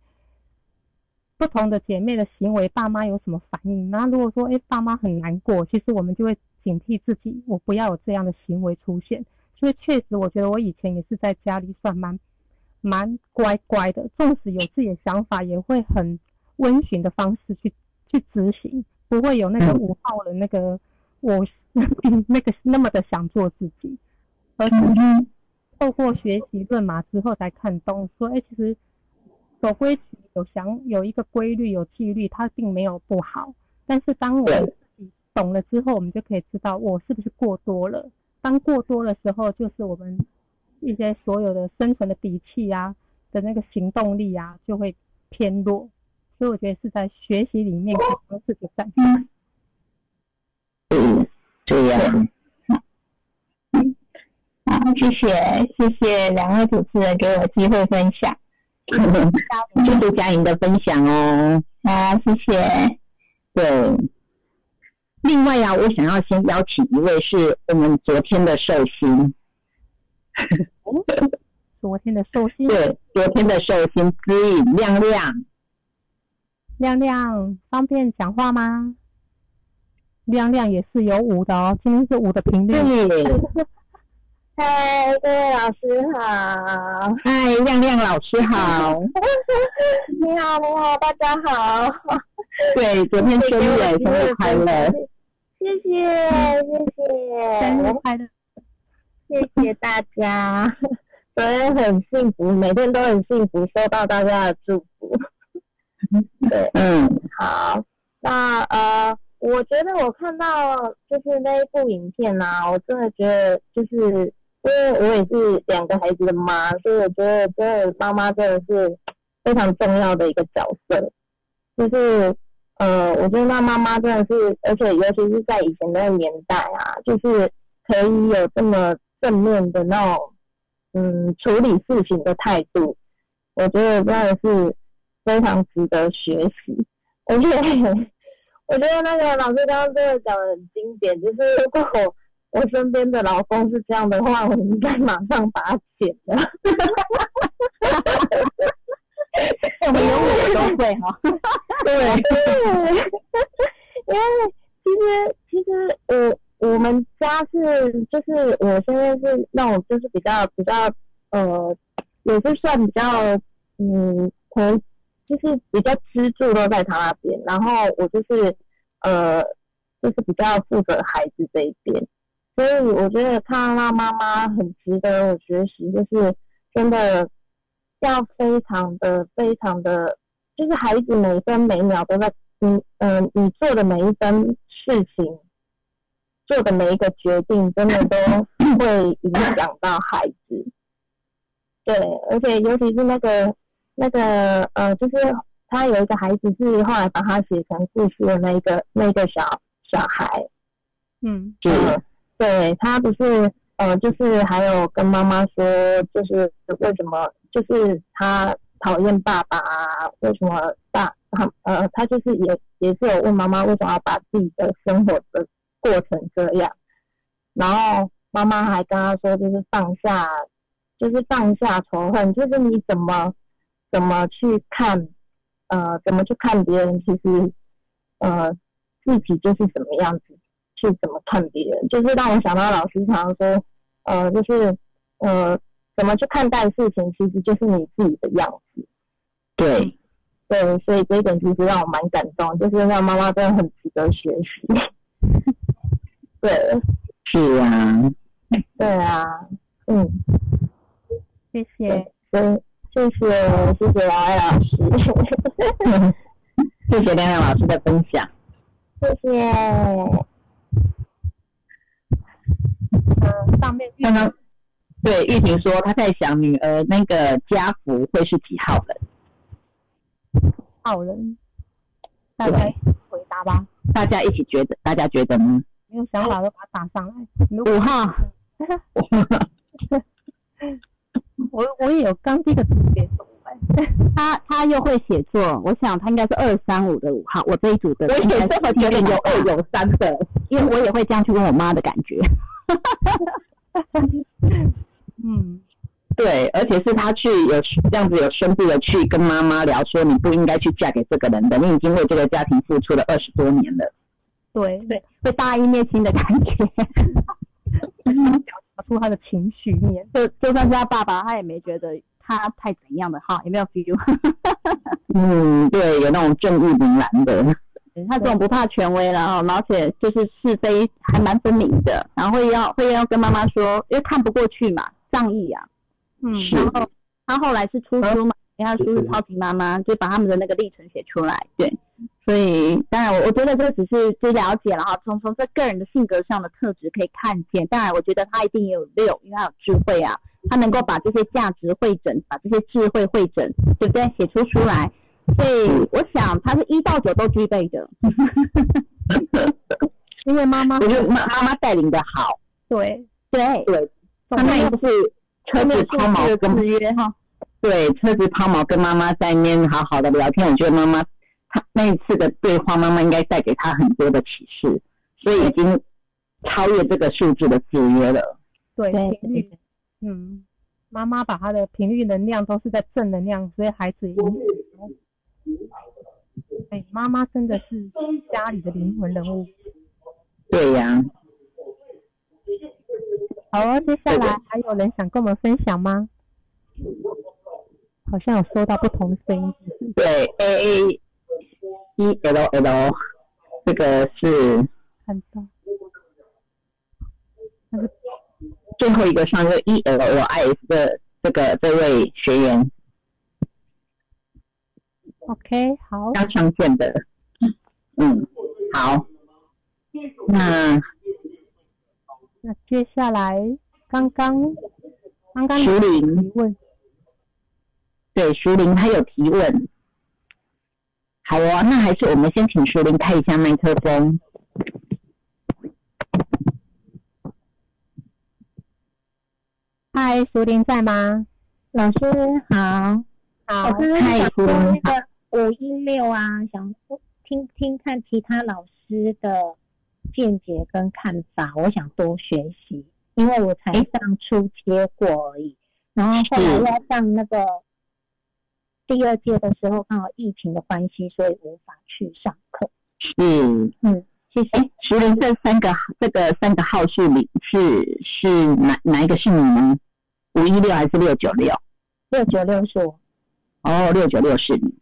不同的姐妹的行为，爸妈有什么反应？那如果说，哎，爸妈很难过，其实我们就会警惕自己，我不要有这样的行为出现。因为确实，我觉得我以前也是在家里算蛮蛮乖乖的，纵使有自己的想法，也会很温驯的方式去去执行，不会有那个五号的那个我 那个那么的想做自己。而是透过学习论马之后，才看懂说，哎，其实。守规矩有想有一个规律有纪律，它并没有不好。但是当我们自己懂了之后，我们就可以知道我是不是过多了。当过多的时候，就是我们一些所有的生存的底气啊的那个行动力啊就会偏弱。所以我觉得是在学习里面可以多次的展现。嗯，这样。好，谢谢谢谢两位主持人给我机会分享。谢谢佳莹的分享哦，啊，谢谢。对，另外呀，我想要先邀请一位是我们昨天的寿星。昨天的寿星？对，昨天的寿星知影亮亮。亮亮，方便讲话吗？亮亮也是有五的哦，今天是五的频率。嗨，各位老师好！嗨，亮亮老师好！你好，你好，大家好！对，昨天生日，生日快乐！谢谢，谢谢，生日快乐！谢谢大家，昨天很幸福，每天都很幸福，收到大家的祝福。对，嗯，好，那呃，我觉得我看到就是那一部影片啊，我真的觉得就是。因为我也是两个孩子的妈，所以我觉得真的妈妈真的是非常重要的一个角色。就是呃，我觉得那妈妈真的是，而且尤其是在以前那个年代啊，就是可以有这么正面的那种嗯处理事情的态度，我觉得真的是非常值得学习。而且我觉得那个老师刚刚真的讲的很经典，就是如果。我身边的老公是这样的话，我应该马上把他剪了。我们永远都会哈。对，因为其实其实我我们家是就是我现在是那种就是比较比较呃也是算比较嗯可能就是比较支柱都在他那边，然后我就是呃就是比较负责孩子这一边。所以我觉得看到妈妈很值得我学习，就是真的要非常的、非常的，就是孩子每分每秒都在，嗯嗯，你做的每一分事情，做的每一个决定，真的都 会影响到孩子。对，而且尤其是那个那个呃，就是他有一个孩子是后来把他写成故事的那个那个小小孩，嗯，就。对他不是，呃，就是还有跟妈妈说，就是为什么，就是他讨厌爸爸啊？为什么爸他呃，他就是也也是有问妈妈为什么要把自己的生活的过成这样。然后妈妈还跟他说，就是放下，就是放下仇恨，就是你怎么怎么去看，呃，怎么去看别人，其实呃自己就是什么样子，去怎么看别人，就是让我想到老师常常说，呃，就是呃怎么去看待事情，其实就是你自己的样子。对，对，所以这一点其实让我蛮感动，就是让妈妈真的很值得学习。对，是啊，对啊，嗯，谢谢。所以谢谢谢谢老艾老师，谢谢亮亮老师的分享。谢谢。嗯，上面玉刚刚对玉婷说，她在想女儿那个家福会是几号人？号人，大家回答吧。大家一起觉得，大家觉得呢？没有想法就把它打上来。如五号。我我也有刚这个直接读哎，他他又会写作，我想他应该是二三五的五号。我这一组的我也这么觉得有二有三的，因为我也会这样去问我妈的感觉。嗯，对，而且是他去有这样子有深度的去跟妈妈聊，说你不应该去嫁给这个人的，你已经为这个家庭付出了二十多年了。对对，会大义灭亲的感觉。表达出他的情绪面。就就算是他爸爸，他也没觉得他太怎样的哈，有没有 feel？嗯，对，有那种正义凛然的。他这种不怕权威了哈，而且就是是非还蛮分明的，然后会要会要跟妈妈说，因为看不过去嘛，仗义啊。嗯，然后他后来是出书嘛，因为他书是超级妈妈，就把他们的那个历程写出来。对，所以当然我我觉得这只是就了解了哈，从从这个人的性格上的特质可以看见。当然，我觉得他一定也有六，因为他有智慧啊，他能够把这些价值汇整，把这些智慧汇整，对不对？写出书来。所以我想他是一到九都具备的，因为妈妈我觉得妈妈妈带领的好，对。对。对，他那一次车子抛锚跟制约。哈，对车子抛锚跟妈妈在那边好好的聊天，我觉得妈妈她那一次的对话，妈妈应该带给他很多的启示，所以已经超越这个数字的制约了。对对。频率，嗯，妈妈把她的频率能量都是在正能量，所以孩子也对，妈妈真的是家里的灵魂人物。对呀、好哦，接下来还有人想跟我们分享吗？好像有收到不同的声音，对，A A E L L 这个是看到？那个最后一个上个 E L L I S 的这个这位学员 OK，好，刚上线的，嗯，好，那那接下来刚刚刚刚徐玲。提问，对熟龄他有提问，好哦，那还是我们先请徐玲开一下麦克风。嗨，徐玲在吗？老师好，好。我是嗨想说淑玲。那个五一六啊，想听听看其他老师的见解跟看法，我想多学习，因为我才上初阶过而已，然后后来是要上那个第二届的时候，刚好疫情的关系，所以无法去上课。是，嗯，谢谢。哎，熟龄这三个这个三个号数里是是哪哪一个是你呢？五一六还是六九六？六九六是我，哦，六九六是你。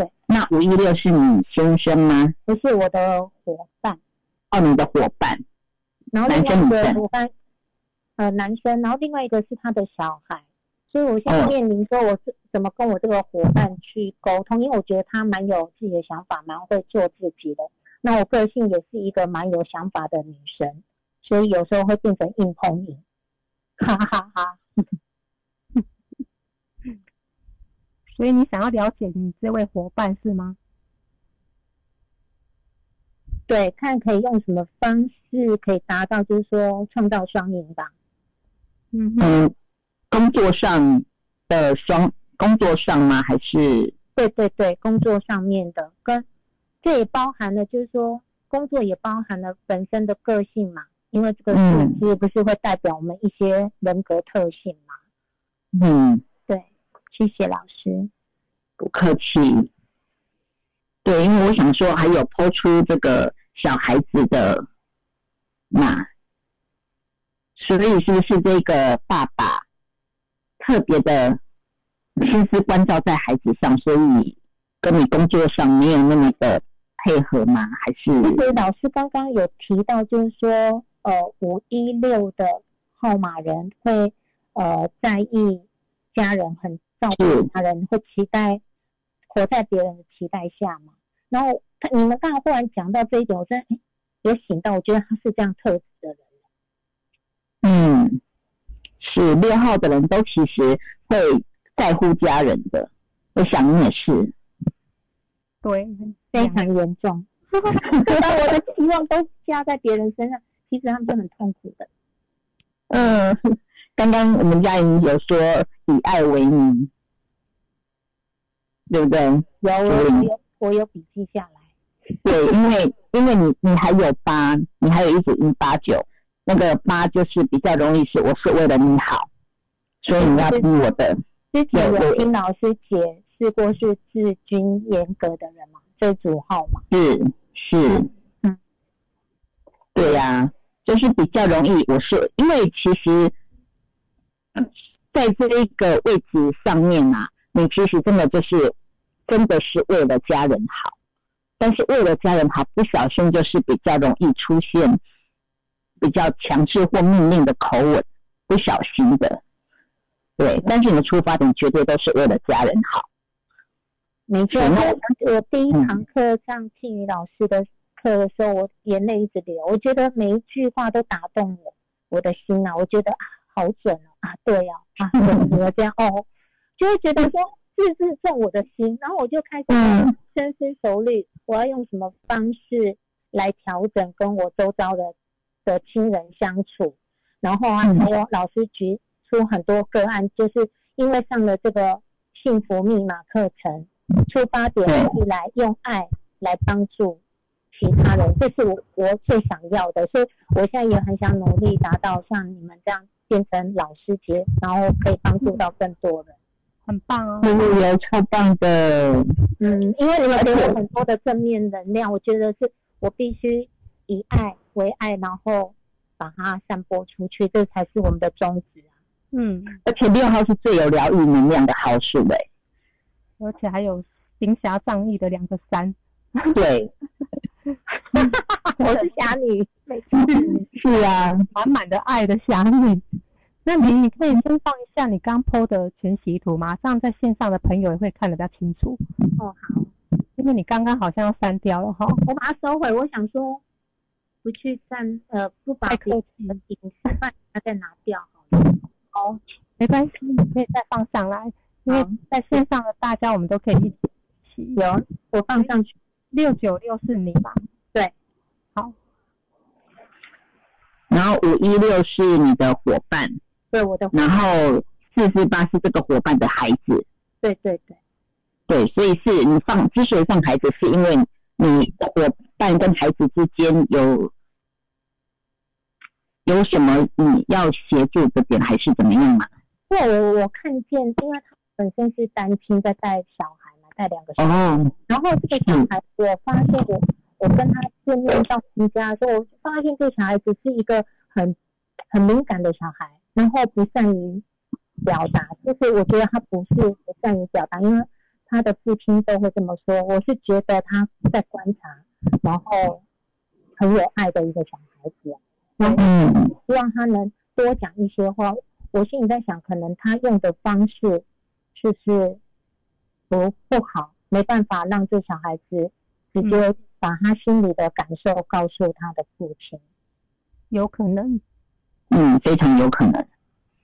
对，那五一六是你先生吗？不是我的伙伴，哦，你的伙伴。然后另外一男生女生个伙伴，呃，男生，然后另外一个是他的小孩，所以我现在哦面临说我是怎么跟我这个伙伴去沟通，因为我觉得他蛮有自己的想法，蛮会做自己的。那我个性也是一个蛮有想法的女生，所以有时候会变成硬碰硬，哈哈哈。所以你想要了解你这位伙伴是吗？对，看可以用什么方式可以达到，就是说创造双赢吧。嗯，嗯，工作上的双工作上吗？还是对对对，工作上面的跟这也包含了，就是说工作也包含了本身的个性嘛，因为这个数字不是会代表我们一些人格特性嘛。嗯，对，谢谢老师。不客气。对，因为我想说，还有抛出这个小孩子的嘛，所以是不是这个爸爸特别的心思关照在孩子上，所以跟你工作上没有那么的配合吗？还是？其实老师刚刚有提到，就是说，呃，五一六的号码人会呃在意家人，很照顾他人，会期待活在别人的期待下嘛。然后他你们刚好忽然讲到这一点，我真的也醒到，我觉得他是这样特质的人。嗯，是六号的人都其实会在乎家人的，我想你也是。对，非常严重。把我的希望都加在别人身上，其实他们是很痛苦的。嗯，刚刚我们嘉莹有说以爱为名，对不对？有，我有，我有笔记下来。对，因为因为你你还有八，你还有一组一八九，那个八就是比较容易是我是为了你好，所以你要听我的。之前有听老师解释过是治军严格的人嘛，这组号嘛。是是，嗯，对呀，就是比较容易。我是因为其实，在这一个位置上面啊，你其实真的就是真的是为了家人好，但是为了家人好，不小心就是比较容易出现比较强制或命令的口吻，不小心的。对，但是你的出发点绝对都是为了家人好。没错，我我第一堂课上庆宇老师的课的时候，我眼泪一直流。我觉得每一句话都打动我我的心啊！我觉得啊，好准哦啊，对呀啊，怎么这样哦？就会觉得说字字中我的心，然后我就开始深思熟虑，我要用什么方式来调整跟我周遭的的亲人相处。然后啊，还有老师举。出很多个案，就是因为上了这个幸福密码课程，出发点是来用爱来帮助其他人，这是我我最想要的，所以我现在也很想努力达到像你们这样变成老师节，然后可以帮助到更多人，很棒哦，有超棒的，嗯，因为你们给我很多的正面能量，我觉得是我必须以爱为爱，然后把它散播出去，这才是我们的宗旨。嗯，而且六号是最有疗愈能量的号数嘞，而且还有行侠仗义的两个三，对，我是侠女，是啊，满满的爱的想你。那你你可以先放一下你刚 PO 的全息图马上在线上的朋友也会看得比较清楚。哦，好，因为你刚刚好像要删掉了哈，我把它收回。我想说，不去占，呃，不把隐私放，再拿掉好了。哦，没关系，你可以再放上来，因为在线上的大家我们都可以一起。有，我放上去。六九六是你吧？对，好。然后五一六是你的伙伴，对我的。然后四四八是这个伙伴的孩子。对对对。对，所以是你放，之所以放孩子，是因为你伙伴跟孩子之间有。有什么你要协助的点，还是怎么样嘛？对，我我看见，因为他本身是单亲，在带小孩嘛，带两个小孩。哦。然后这个小孩，我发现我我跟他见面到新家的时候，我发现这个小孩子是一个很很敏感的小孩，然后不善于表达。就是我觉得他不是不善于表达，因为他的父亲都会这么说。我是觉得他在观察，然后很有爱的一个小孩子。嗯，希望他能多讲一些话。我心里在想，可能他用的方式就是不不好，没办法让这小孩子直接把他心里的感受告诉他的父亲。有可能，嗯，非常有可能。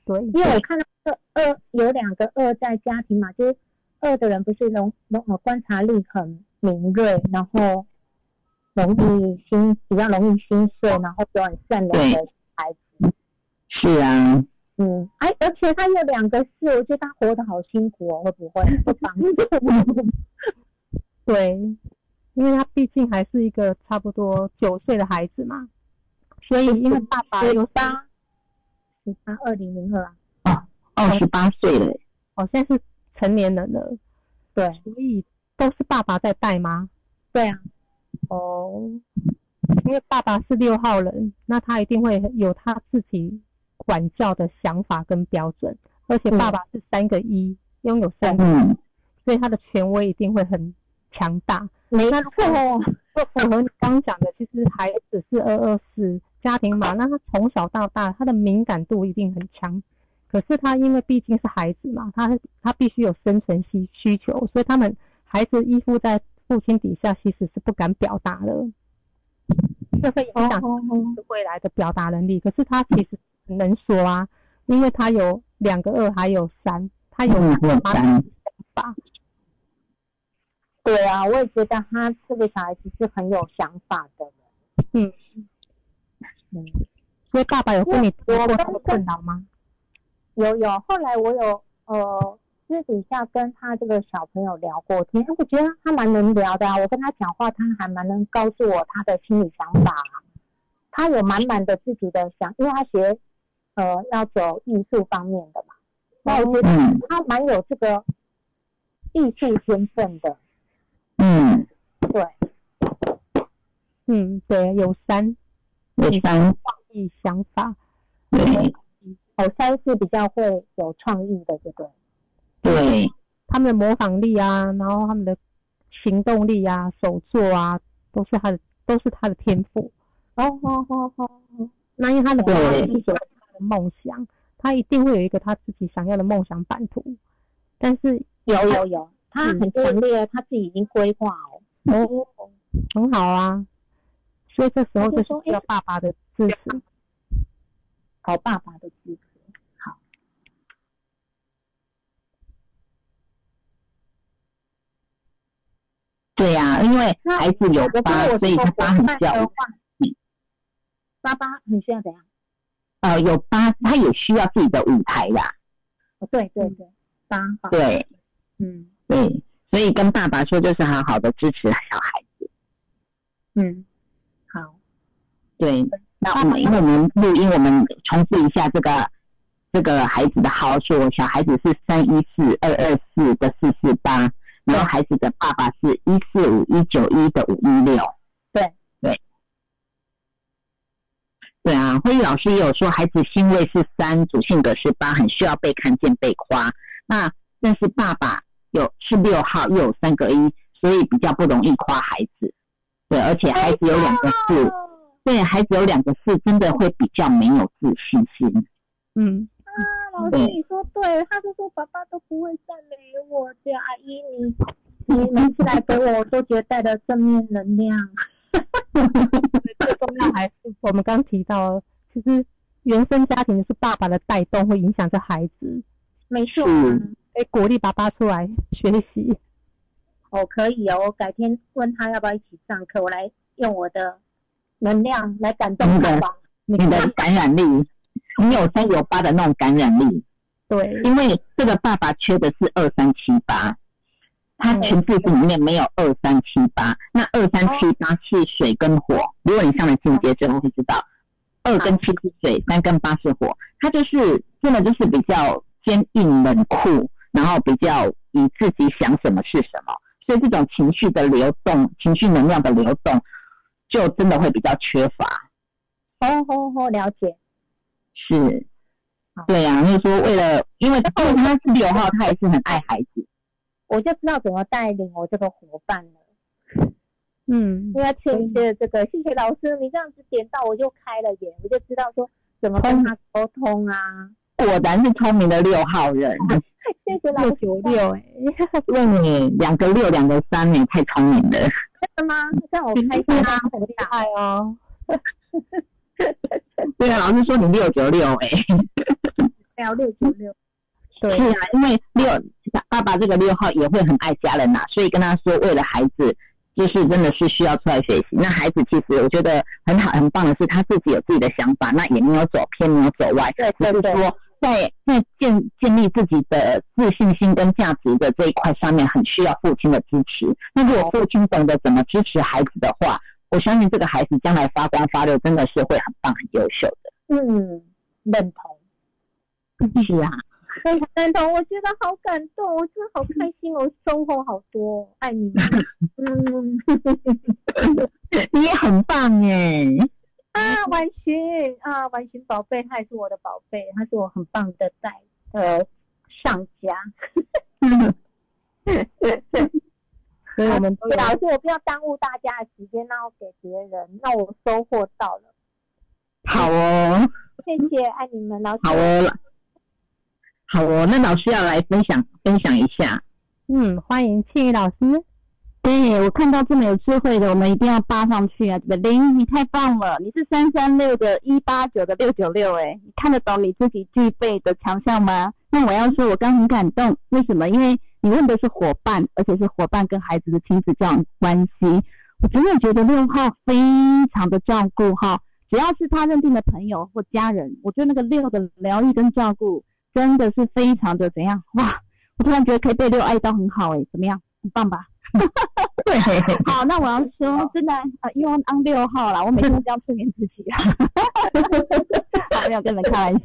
对，因为我看到二二有两个二在家庭嘛，就是二的人不是容容呃观察力很敏锐，然后。容易心比较容易心碎，然后又很善良的孩子。是啊。嗯，哎，而且他有两个四，我觉得他活得好辛苦哦，会不会？对，因为他毕竟还是一个差不多九岁的孩子嘛，所以因为爸爸有八十八二零零二。啊，哦，二十八岁了，哦，现在是成年人了，对，所以都是爸爸在带吗？对啊，哦，因为爸爸是六号人，那他一定会有他自己管教的想法跟标准，而且爸爸是三个一，拥有三个所以他的权威一定会很强大。没错，就符合你刚刚讲的，其实孩子是二二四家庭嘛，那他从小到大他的敏感度一定很强。可是他因为毕竟是孩子嘛，他他必须有生存需需求，所以他们孩子依附在父亲底下，其实是不敢表达的，这会影响未来的表达能力。可是他其实能说啊，因为他有两个二，还有三，他有三想法。对啊，我也觉得他这个小孩子是很有想法的人。嗯，嗯，所以爸爸有跟你我说过他的困扰吗？有有，后来我有呃私底下跟他这个小朋友聊过天，我觉得他蛮能聊的啊。我跟他讲话，他还蛮能告诉我他的心理想法啊。他有满满的自己的想，因为他学呃要走艺术方面的嘛，那我觉得嗯他蛮有这个艺术天分的。嗯，对，嗯，对，有三有三，创意想法，对。哦，三是比较会有创意的，这个对？他们的模仿力啊，然后他们的行动力啊、手作啊，都是他的，都是他的天赋。哦哦哦哦。哦，那因为他的对爸爸是有他的梦想，他一定会有一个他自己想要的梦想版图。但是有有有，他很强烈，他自己已经规划哦。哦，很好啊，所以这时候就是需要爸爸的支持。好爸爸的支持。好对呀、因为孩子有我跟疤，所以他疤很的叫话，爸爸很需要怎样？呃，有疤，他也需要自己的舞台啦。哦，对对对，八八，对嗯对，所以跟爸爸说，就是好好的支持小孩子。嗯，好，对，那我们因为我们录音，我们重复一下这个这个孩子的号数，小孩子是三一四二二四的四四八，然后孩子的爸爸是一四五一九一的五一六。对对对啊，辉宇老师也有说，孩子星位是三，主性格是八，很需要被看见、被夸。那但是爸爸有是六号，又有三个一，所以比较不容易夸孩子。对，而且孩子有两个四。对孩子有两个四，真的会比较没有自信心。嗯，啊，老师你说对，他就说爸爸都不会赞美我，只有阿姨你 你每次来给我，我都觉得带着正面能量。最重要还是我们刚提到，其实原生家庭是爸爸的带动，会影响这孩子，没错，鼓励爸爸出来学习。哦，可以哦，我改天问他要不要一起上课，我来用我的能量来感动爸爸。你的感染力，你有三有八的那种感染力，对，因为这个爸爸缺的是二三七八，他全字字里面没有二三七八。那二三七八是水跟火，如果你上了进阶之后会知道，二跟七是水，三跟八是火，他就是真的就是比较坚硬冷酷，然后比较以自己想什么是什么，所以这种情绪的流动、情绪能量的流动，就真的会比较缺乏。哦哦哦，了解。是，对呀、啊，就是说为了，因为因为他是六号，他也是很爱孩子，我就知道怎么带领我这个伙伴了。嗯，因为欠缺这个，谢谢老师，你这样子点到我就开了眼，我就知道说怎么跟他沟通啊。果然是聪明的六号人。谢谢老师。六九六，哎，因 为你两个六，两个三，你太聪明了。真的吗？让我开心啊，很厉害哦。对啊，老师说你六九六，哎，聊六九六。对是啊，因为六爸爸这个六号也会很爱家人呐、所以跟他说，为了孩子，就是真的是需要出来学习。那孩子其实我觉得很好很棒的是，他自己有自己的想法，那也没有走偏，没有走歪，对只是在在建建立自己的自信心跟价值的这一块上面，很需要父亲的支持。那如果父亲懂得怎么支持孩子的话，我相信这个孩子将来发光发热，真的是会很棒、很优秀的。嗯，认同。是啊，非常认同，我觉得好感动，我真的好开心，我收获好多，爱你们。嗯，你也很棒哎。啊，婉寻啊，婉寻宝贝，他也是我的宝贝，他是我很棒的带呃上家。所以我们 老师，我不要耽误大家的时间，那我给别人，那我收获到了。好哦，谢谢爱你们老师。好哦，好哦，那老师要来分享分享一下。嗯，欢迎庆宇老师。对我看到这么有智慧的，我们一定要扒上去啊！这个林，你太棒了，你是三三六的一八九的六九六，哎，你看得懂你自己具备的强项吗？那我要说，我刚很感动，为什么？因为你问的是伙伴，而且是伙伴跟孩子的亲子这样关系。我真的觉得六号非常的照顾哈，只要是他认定的朋友或家人，我觉得那个六的疗愈跟照顾真的是非常的怎样哇！我突然觉得可以被六爱到很好哎，怎么样？很棒吧？对，好，那我要说，真的啊，因为当六号啦，我每天都这样催眠自己啊，没有跟你们开玩笑，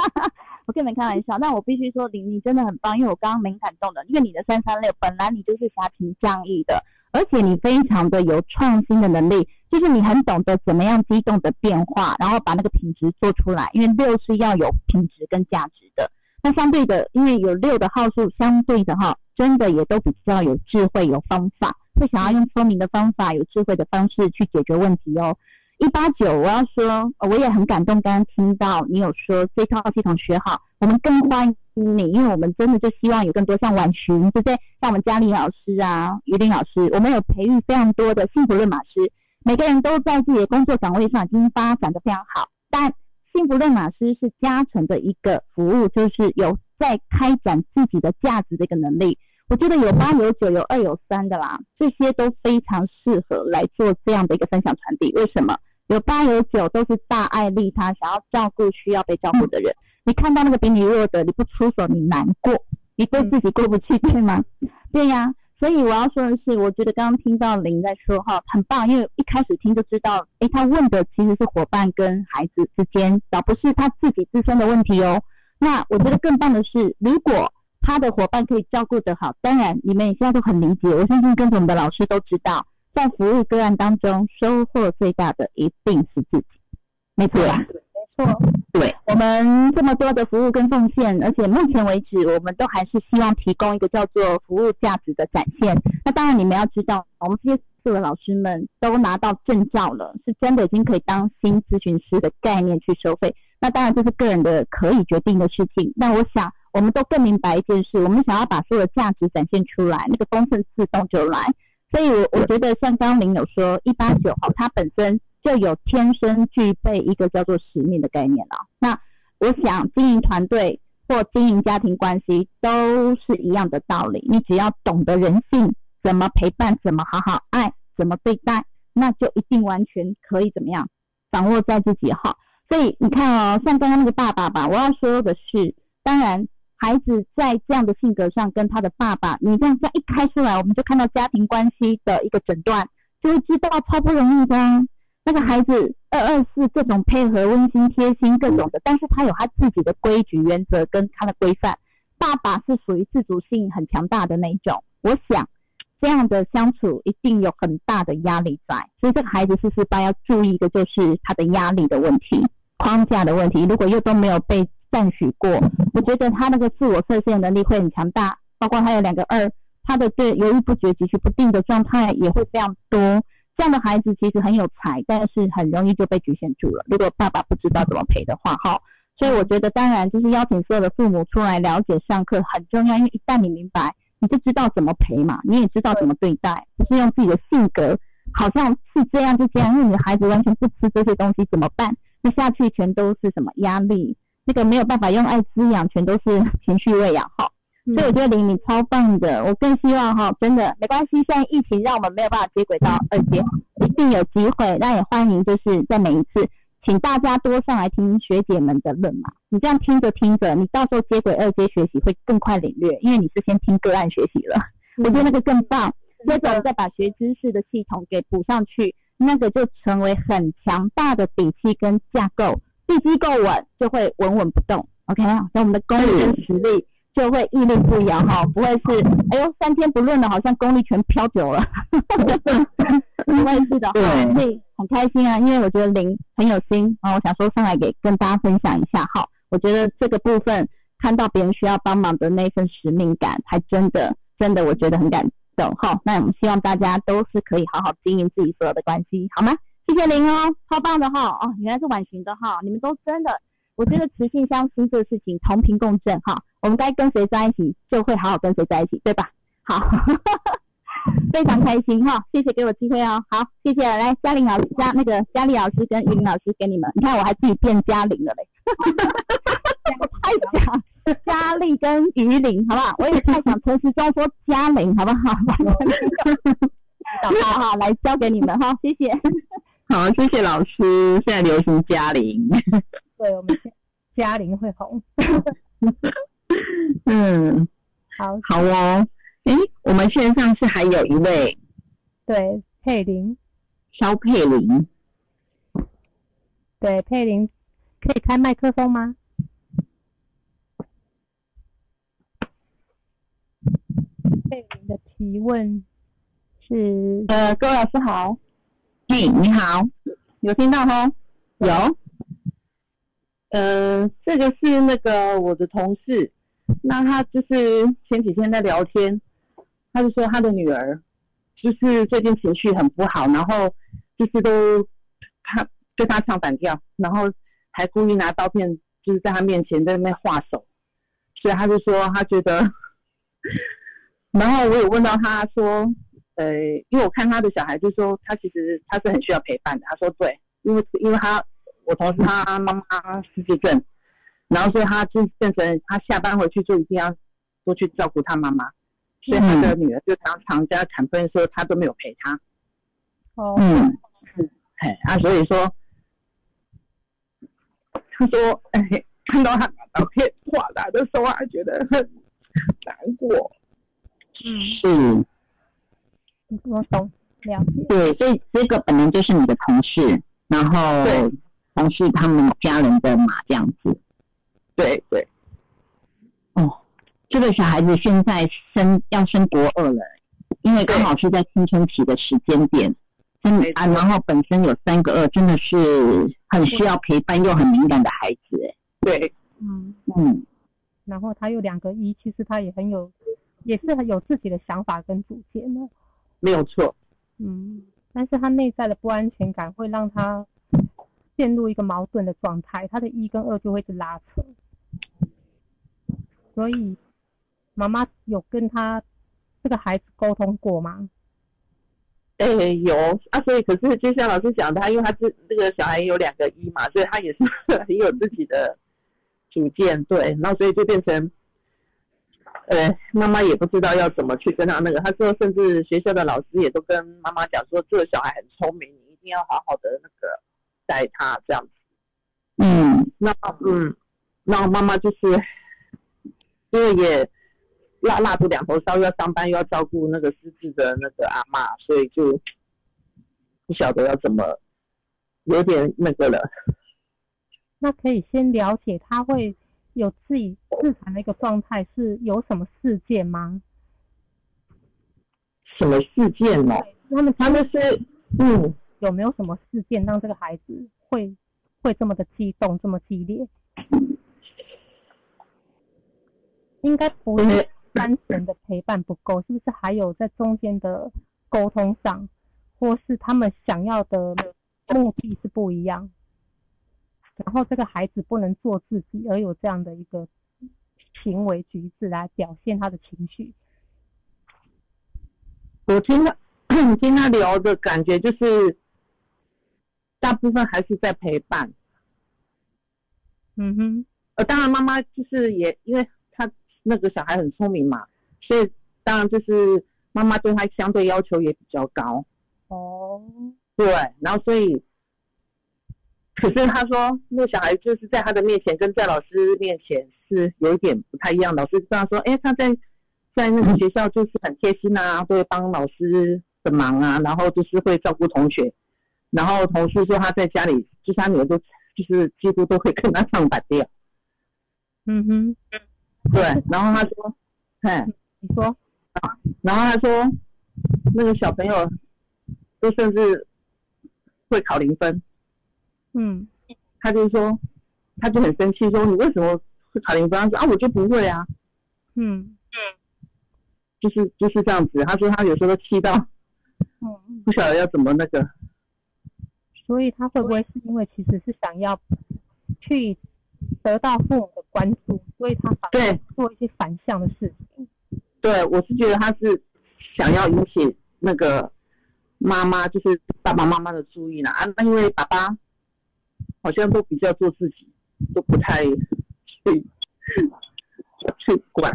我跟你们开玩笑。那我必须说，你，你真的很棒，因为我刚刚蛮感动的，因为你的三三六本来你就是侠情仗义的，而且你非常的有创新的能力，就是你很懂得怎么样机动的变化，然后把那个品质做出来，因为六是要有品质跟价值的。那相对的，因为有六的号数，相对的哈。真的也都比较有智慧、有方法，会想要用聪明的方法、有智慧的方式去解决问题哦。一八九，我要说，我也很感动。刚刚听到你有说这套系统学好，我们更欢迎你，因为我们真的就希望有更多像婉寻，对不对？像我们嘉玲老师啊、于玲老师，我们有培育非常多的幸福论马师，每个人都在自己的工作岗位上已经发展的非常好。但幸福论马师是加成的一个服务，就是有。在开展自己的价值的一个能力，我觉得有八有九有二有三的啦，这些都非常适合来做这样的一个分享传递。为什么？有八有九都是大爱利他，想要照顾需要被照顾的人。你看到那个比你弱的，你不出手，你难过，你对自己过不去，对吗？对呀。所以我要说的是，我觉得刚刚听到林在说哈，很棒，因为一开始听就知道，诶，他问的其实是伙伴跟孩子之间，而不是他自己自身的问题哦。那我觉得更棒的是，如果他的伙伴可以照顾得好，当然你们也现在都很理解。我相信跟着我们的老师都知道，在服务个案当中，收获最大的一定是自己，没错吧？没错，对。我们这么多的服务跟奉献，而且目前为止，我们都还是希望提供一个叫做服务价值的展现。那当然，你们要知道，我们这些四位老师们都拿到证照了，是真的已经可以当新咨询师的概念去收费。那当然这是个人的可以决定的事情。那我想，我们都更明白一件事：我们想要把所有的价值展现出来，那个丰盛自动就来。所以，我我觉得像刚刚林有说，一八九号它本身就有天生具备一个叫做使命的概念了。那我想，经营团队或经营家庭关系都是一样的道理。你只要懂得人性，怎么陪伴，怎么好好爱，怎么对待，那就一定完全可以怎么样掌握在自己哈。所以你看哦，像刚刚那个爸爸吧，我要说的是，当然孩子在这样的性格上跟他的爸爸，你这样这样一开出来，我们就看到家庭关系的一个诊断，就会知道超不容易的。那个孩子二二四这种配合、温馨、贴心各种的，但是他有他自己的规矩、原则跟他的规范。爸爸是属于自主性很强大的那一种，我想这样的相处一定有很大的压力在。所以这个孩子四四八要注意的就是他的压力的问题。框架的问题，如果又都没有被赞许过，我觉得他那个自我设限能力会很强大。包括还有两个二，他的对犹豫不决、情绪不定的状态也会非常多。这样的孩子其实很有才，但是很容易就被局限住了。如果爸爸不知道怎么陪的话，哈，所以我觉得当然就是邀请所有的父母出来了解上课很重要，因为一旦你明白，你就知道怎么陪嘛，你也知道怎么对待，不是用自己的性格好像是这样就这样，因为你的孩子完全不吃这些东西怎么办？那下去全都是什么压力？那个没有办法用爱滋养，全都是情绪喂养哈。所以我觉得玲你超棒的，我更希望哈，真的没关系。现在疫情让我们没有办法接轨到二阶，一定有机会。那也欢迎就是在每一次请大家多上来听学姐们的论嘛。你这样听着听着，你到时候接轨二阶学习会更快领略，因为你是先听个案学习了，我觉得那个更棒。接着再把学知识的系统给补上去，那个就成为很强大的底气跟架构，地基够稳，就会稳稳不动。OK 啊，那我们的功力跟实力就会屹立不摇哈，不会是哎呦三天不论了，好像功力全飘走了，不会是的，所以很开心啊，因为我觉得林很有心啊，我想说上来给跟大家分享一下哈，我觉得这个部分看到别人需要帮忙的那份使命感，还真的真的我觉得很感动哈，那我们希望大家都是可以好好经营自己所有的关系，好吗？谢谢您哦，超棒的哈，哦原来是婉寻的哈，你们都真的。我觉得雌性相亲这个事情同频共振哈，我们该跟谁在一起就会好好跟谁在一起，对吧？好，非常开心哈，谢谢给我机会哦。好，谢谢，来嘉玲老师嘉那个嘉丽老师跟于林老师给你们，你看我还自己变嘉玲了嘞，我 太假，嘉丽跟于林好不好？我也太想陈时中说嘉玲好不好？好好来交给你们哈，谢谢。好，谢谢老师。现在流行嘉玲。对我们嘉玲会红，嗯，好好哦。哎，我们线上是还有一位，对佩玲，肖佩玲，对佩玲，可以开麦克风吗？佩玲的提问是，呃，各位老师好，嘿，你好，有听到哈？有。嗯，这个是那个我的同事，那他就是前几天在聊天，他就说他的女儿就是最近情绪很不好，然后就是都他对他唱反调，然后还故意拿刀片就是在他面前在那边画手，所以他就说他觉得，然后我有问到他说，呃，因为我看他的小孩就说他其实他是很需要陪伴的，他说对，因为因为他。我同事他妈妈失智症，然后所以他就变成他下班回去就一定要多去照顾他妈妈，所以他的女儿就常常家产分说他都没有陪他。哦，嗯，哎啊，所以说他说哎，看到他把照片画来的时候，还觉得很难过。嗯，是，我懂，了解。对，所以这个本来就是你的同事，然后对。同事他们家人的嘛这样子，对对，哦，这个小孩子现在升要升国二了，因为刚好是在青春期的时间点，真啊，然后本身有三个二，真的是很需要陪伴又很敏感的孩子，哎，对，嗯。嗯，然后他有两个一，其实他也很有，也是很有自己的想法跟主见的，没有错，嗯，但是他内在的不安全感会让他。陷入一个矛盾的状态，他的一跟二就会是拉扯，所以妈妈有跟他这个孩子沟通过吗？哎，有啊，所以可是就像老师讲的，他因为他是这个小孩有两个一嘛，所以他也是 很有自己的主见，对，然后所以就变成，呃，妈妈也不知道要怎么去跟他那个，他说甚至学校的老师也都跟妈妈讲说，这个小孩很聪明，你一定要好好的那个。带他这样子，嗯，那嗯，那妈妈就是因为也蜡蜡烛两头烧，又要上班又要照顾那个失智的那个阿妈，所以就不晓得要怎么，有点那个了。那可以先了解他会有自己自残的一个状态，是有什么事件吗？什么事件呢？他们他们是嗯。有没有什么事件让这个孩子会会这么的激动，这么激烈？应该不是单纯的陪伴不够，是不是还有在中间的沟通上，或是他们想要的目的是不一样？然后这个孩子不能做自己，而有这样的一个行为举止来表现他的情绪。我听他听他聊的感觉就是。大部分还是在陪伴，嗯哼，呃，当然妈妈就是也，因为他那个小孩很聪明嘛，所以当然就是妈妈对他相对要求也比较高。哦，对，然后所以可是他说那个小孩就是在他的面前跟在老师面前是有一点不太一样。老师跟他说，哎，他在在那个学校就是很贴心啊，都会帮老师的忙啊，然后就是会照顾同学。然后同事说他在家里，就他女儿都就是几乎都会跟他唱反调。嗯哼，对。然后他说，哎，你说啊，然后他说那个小朋友都甚至会考零分。嗯，他就说，他就很生气，说你为什么会考零分？他说啊，我就不会啊。嗯嗯，就是就是这样子。他说他有时候都气到，嗯，不晓得要怎么那个。所以他会不会是因为其实是想要去得到父母的关注，所以他反对做一些反向的事情？对，我是觉得他是想要引起那个妈妈，就是爸爸妈妈的注意啦。啊，那因为爸爸好像都比较做自己，都不太去去管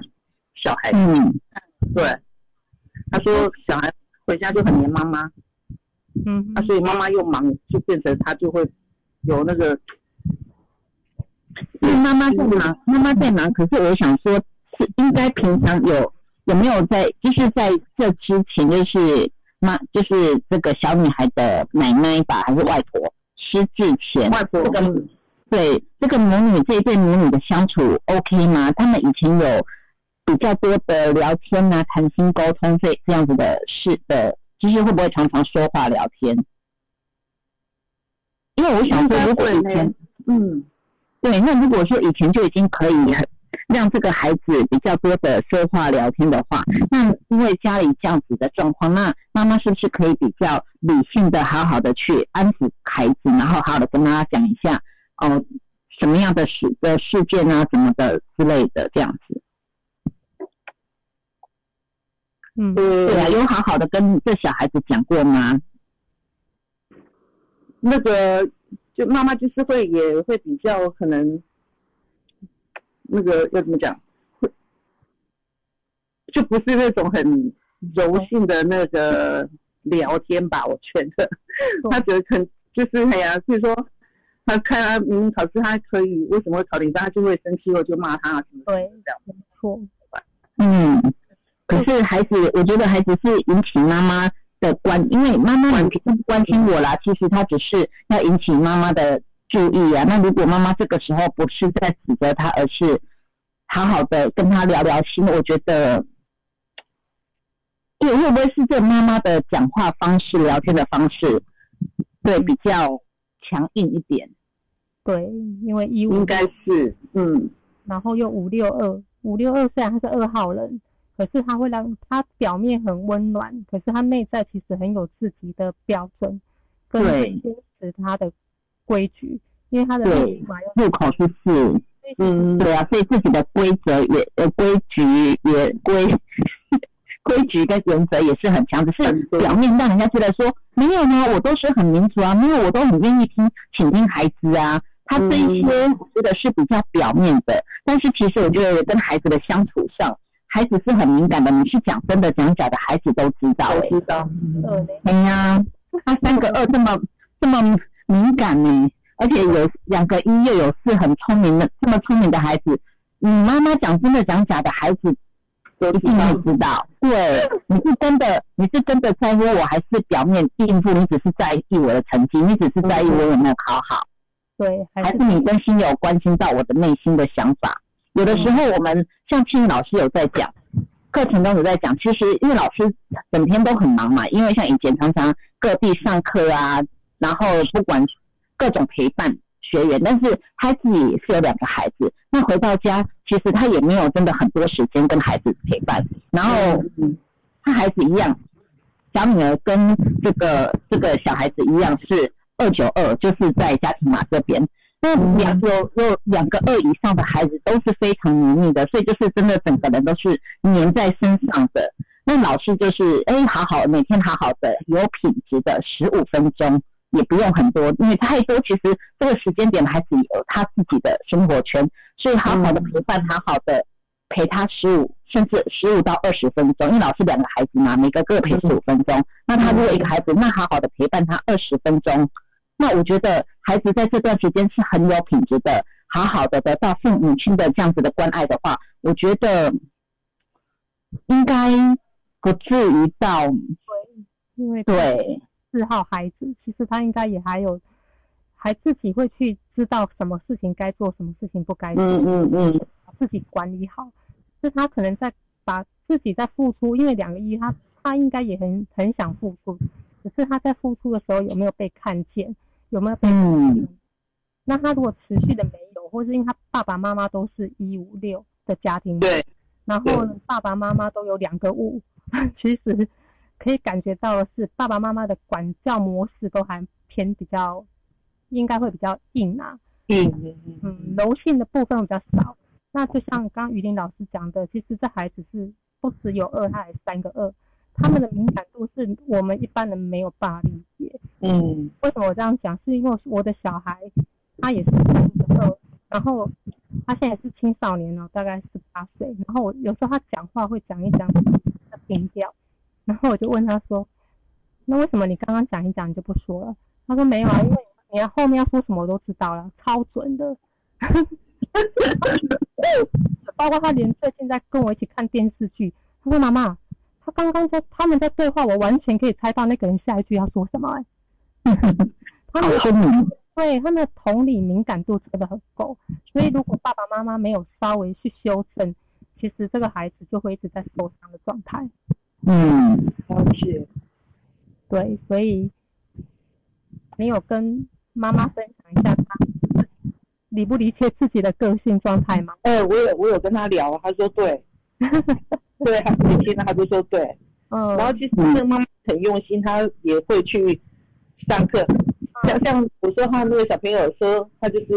小孩。嗯，对，他说小孩回家就很黏妈妈。嗯，那所以妈妈又忙，就变成他就会有那个，因为妈妈在忙，妈妈在忙。可是我想说，是应该平常有有没有在，就是在这之前，就是妈，就是这个小女孩的奶奶吧，还是外婆失之前，外婆这个对这个母女这一对母女的相处 OK 吗？他们以前有比较多的聊天啊、谈心沟通这这样子的事的。就是会不会常常说话聊天？因为我想说，如果以前，嗯，对，那如果说以前就已经可以让这个孩子比较多的说话聊天的话，那因为家里这样子的状况，那妈妈是不是可以比较理性的、好好的去安抚孩子，然后好好的跟他讲一下，哦，什么样的事的事件啊，什么的之类的这样子？嗯，对啊，有好好的跟这小孩子讲过吗？那个，就妈妈就是会也会比较可能，那个要怎么讲，会就不是那种很柔性的那个聊天吧？我觉得，他觉得很就是哎呀，所以说他看他明明考试他可以，为什么会考零分？他就会生气，或就骂他什么对，这样没错，嗯。可是孩子，我觉得孩子是引起妈妈的关，因为妈妈你不关心我啦，其实他只是要引起妈妈的注意啊。那如果妈妈这个时候不是在指责他，而是好好的跟他聊聊心，我觉得，会会不会是这妈妈的讲话方式、聊天的方式，对比较强硬一点？对，因为一五应该是嗯，然后又五六二，五六二虽然他是二号人。可是他会让他表面很温暖，可是他内在其实很有自己的标准，跟坚持他的规矩，因为他的入口是四，嗯，对啊，所以自己的规则也呃规矩也规规矩跟原则也是很强，只是表面让人家觉得说没有呢，我都是很民主啊，没有我都很愿意听倾听孩子啊，他这一些我觉得是比较表面的，但是其实我觉得跟孩子的相处上。孩子是很敏感的，你是讲真的讲假的，孩子都知道。知道。嗯哎呀，他三个二这么这么敏感呢，而且有两个一又有四，很聪明的，这么聪明的孩子，你妈妈讲真的讲假的，孩子一定会知道。对，你是真的，你是真的在乎我，还是表面应付？你只是在意我的成绩，你只是在意我有没有考好。对，还是你真心有关心到我的内心的想法？有的时候，我们像青老师有在讲，课程中有在讲。其实，因为老师整天都很忙嘛，因为像以前常常各地上课啊，然后不管各种陪伴学员，但是他自己是有两个孩子，那回到家，其实他也没有真的很多时间跟孩子陪伴。然后，他孩子一样，小女儿跟这个这个小孩子一样是二九二，就是在家庭码这边。那两有有两个二以上的孩子都是非常黏腻的，所以就是真的整个人都是黏在身上的。那老师就是哎，好好每天好好的有品质的十五分钟，也不用很多，因为太多其实这个时间点孩子有他自己的生活圈，所以好好的陪伴，好好的陪他十五甚至十五到二十分钟，因为老师两个孩子嘛，每个各陪十五分钟。那他如果一个孩子，那好好的陪伴他二十分钟。那我觉得孩子在这段时间是很有品质的，好好的得到父母亲的这样子的关爱的话，我觉得应该不至于到对四号孩子，其实他应该也还有，还自己会去知道什么事情该做，什么事情不该做，嗯嗯嗯把自己管理好。就他可能在把自己在付出，因为两个一，他他应该也很很想付出，只是他在付出的时候有没有被看见，有没有被肯定？嗯那他如果持续的没有，或是因为他爸爸妈妈都是一五六的家庭，对，然后爸爸妈妈都有两个五，其实可以感觉到的是，爸爸妈妈的管教模式都还偏比较，应该会比较硬啊，嗯嗯柔性的部分比较少。那就像刚刚于林老师讲的，其实这孩子是不只有二，他还三个二，他们的敏感度是我们一般人没有办法理解。嗯为什么我这样讲？是因为我的小孩他也是三个二，然后他现在是青少年了，大概十八岁。然后我有时候他讲话会讲一讲他停掉，然后我就问他说：“那为什么你刚刚讲一讲你就不说了？”他说：“没有啊，因为你要后面要说什么我都知道了，超准的。”包括他连最近在跟我一起看电视剧，他说：“妈妈，他刚刚在他们在对话，我完全可以猜到那个人下一句要说什么、欸。”他们好聪明，对他们的同理敏感度真的很够，所以如果爸爸妈妈没有稍微去修正，其实这个孩子就会一直在受伤的状态。嗯。了解，对，所以你有跟妈妈分享一下他理不理解自己的个性状态吗？呃，我有我有跟他聊，他说对，对，他年轻的他就说对，嗯，然后其实那个妈妈很用心，她也会去上课，像像我说他那个小朋友说他就是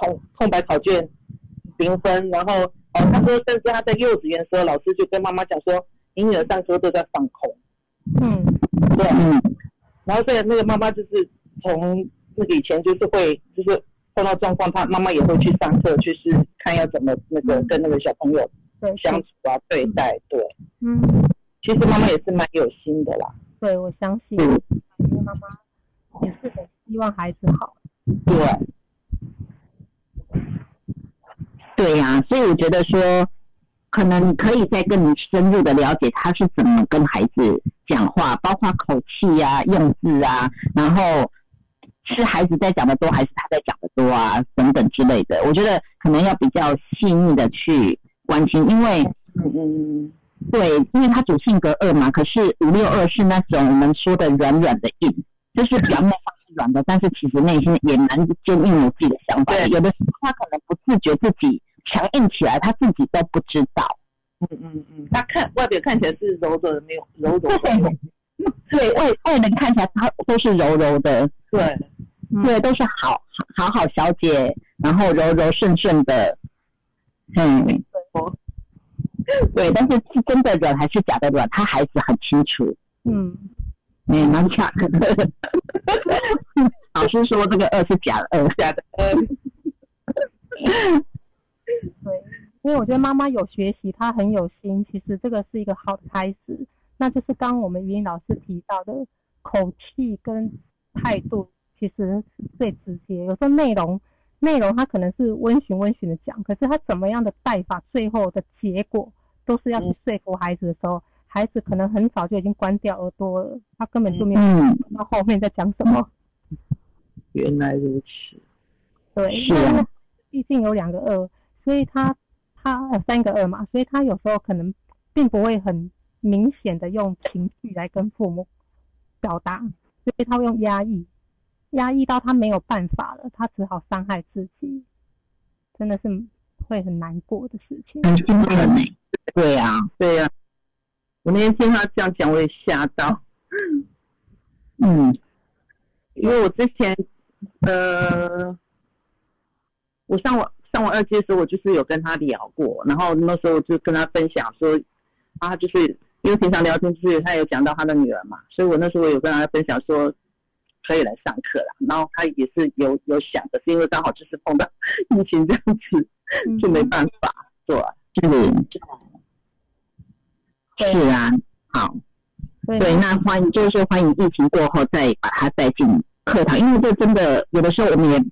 空空白考卷评分，然后哦他说甚至他在幼稚园的时候，老师就跟妈妈讲说，你女儿上课都在放空，嗯。对，嗯。然后所以那个妈妈就是从那个以前就是会就是碰到状况，她妈妈也会去上课，去是看要怎么那个跟那个小朋友相处啊对待，对，嗯，其实妈妈也是蛮有心的啦，对我相信，嗯。因为妈妈也是很希望孩子好。对，对呀、所以我觉得说，可能可以再更深入的了解他是怎么跟孩子讲话，包括口气啊、用字啊，然后是孩子在讲的多还是他在讲的多啊，等等之类的。我觉得可能要比较细腻的去关心，因为嗯嗯对，因为他主性格二嘛，可是五六二是那种我们说的软软的硬，就是表面上是软的，但是其实内心也蛮坚硬，有自己的想法的。对有的时候他可能不自觉自己强硬起来，他自己都不知道。嗯嗯嗯，他看外表看起来是柔柔的，没有柔柔的，对外外人看起来他都是柔柔的，对，嗯。对，都是好好好小姐，然后柔柔顺顺的，嗯，对，但是是真的软还是假的软，他孩子很清楚。嗯，嗯，蛮巧的。老师说这个二是假的二，假的，呃，对，因为我觉得妈妈有学习，她很有心，其实这个是一个好的开始。那就是刚刚我们语音老师提到的口气跟态度，其实最直接。有时候内容内容他可能是温循温循的讲，可是他怎么样的带法，最后的结果都是要去说服孩子的时候，孩子可能很早就已经关掉耳朵了，他根本就没有到后面在讲什么。原来如此，对，是啊毕竟有两个二，所以他他呃三个二嘛，所以他有时候可能并不会很明显的用情绪来跟父母表达，所以他会用压抑，压抑到他没有办法了，他只好伤害自己，真的是会很难过的事情。很心疼呢。对啊，对呀、我那天听他这样讲，我也吓到，嗯因为我之前，呃，我上完上完二阶的时候，我就是有跟他聊过，然后那时候我就跟他分享说，啊，就是因为平常聊天就是他有讲到他的女儿嘛，所以我那时候有跟他分享说可以来上课了，然后他也是有有想的，是因为刚好就是碰到疫情这样子，嗯就没办法，对吧？是对。是啊，好，对。对，那欢迎就是说欢迎疫情过后再把他带进课堂，因为这真的有的时候我们也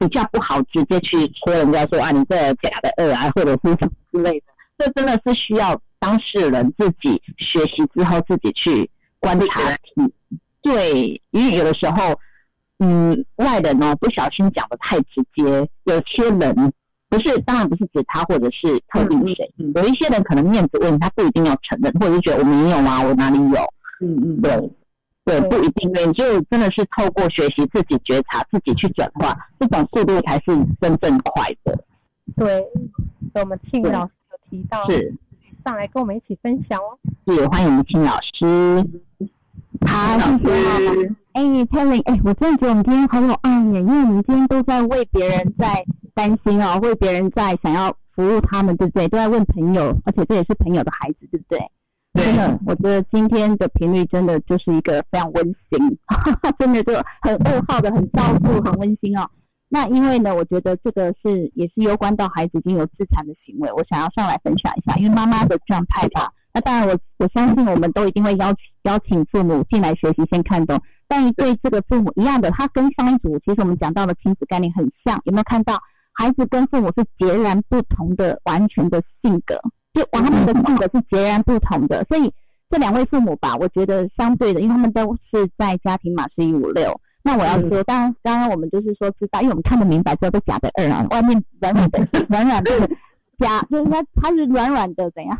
比较不好直接去说人家说啊，你这假的二啊，或者是什么之类的。这真的是需要当事人自己学习之后自己去观察。对，因为有的时候，嗯，外人呢不小心讲的太直接，有些人不是，当然不是指他或者是特定谁，有一些人可能面子问题他不一定要承认，或者是觉得我没有啊，我哪里有？嗯嗯，对。对，不一定，你就真的是透过学习自己觉察，自己去转化，这种速度才是真正快的。对，我们庆老师有提到，是上来跟我们一起分享哦。是，欢迎我们庆老师。好，谢谢。哎，Terry，哎，我真的觉得我们今天好有爱耶，因为我们今天都在为别人在担心哦，为别人在想要服务他们，对不对？都在问朋友，而且这也是朋友的孩子，对不对？真的，我觉得今天的频率真的就是一个非常温馨，真的就很二号的，很照顾，很温馨哦。那因为呢，我觉得这个是也是攸关到孩子已经有自残的行为，我想要上来分享一下，因为妈妈的状态吧。那当然，我我相信我们都一定会邀请邀请父母进来学习，先看懂。但对这个父母一样的，他跟上一组其实我们讲到的亲子概念很像，有没有看到？孩子跟父母是截然不同的，完全的性格。就我他们的性格是截然不同的，所以这两位父母吧，我觉得相对的，因为他们都是在家庭码是一五六。那我要说，当然，刚刚我们就是说知道，因为我们看的明白，知道都假的二啊，外面软软的，软软的假，就是它它是软软的，怎样？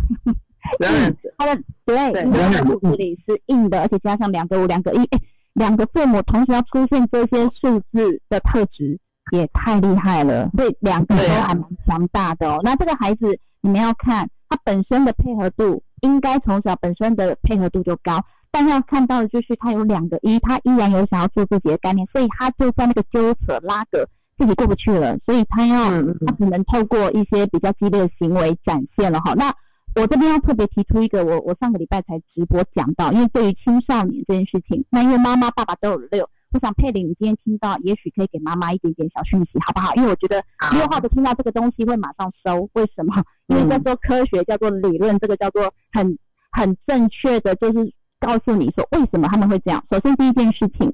软软的，它的对，软软的肚子里是硬的，而且加上两个五两个一，两个父母同时要出现这些数字的特质，也太厉害了。所以两个都还蛮强大的哦。那这个孩子，你们要看。他本身的配合度应该从小本身的配合度就高，但要看到的就是他有两个一，他依然有想要做自己的概念，所以他就在那个纠扯拉扯自己过不去了，所以他要他只能透过一些比较激烈的行为展现了哈。那我这边要特别提出一个，我我上个礼拜才直播讲到，因为对于青少年这件事情，那因为妈妈爸爸都有六。我想佩玲，你今天听到，也许可以给妈妈一点点小讯息，好不好？因为我觉得六号的听到这个东西会马上收。为什么？因为叫做科学，叫做理论，这个叫做很很正确的，就是告诉你说为什么他们会这样。首先第一件事情，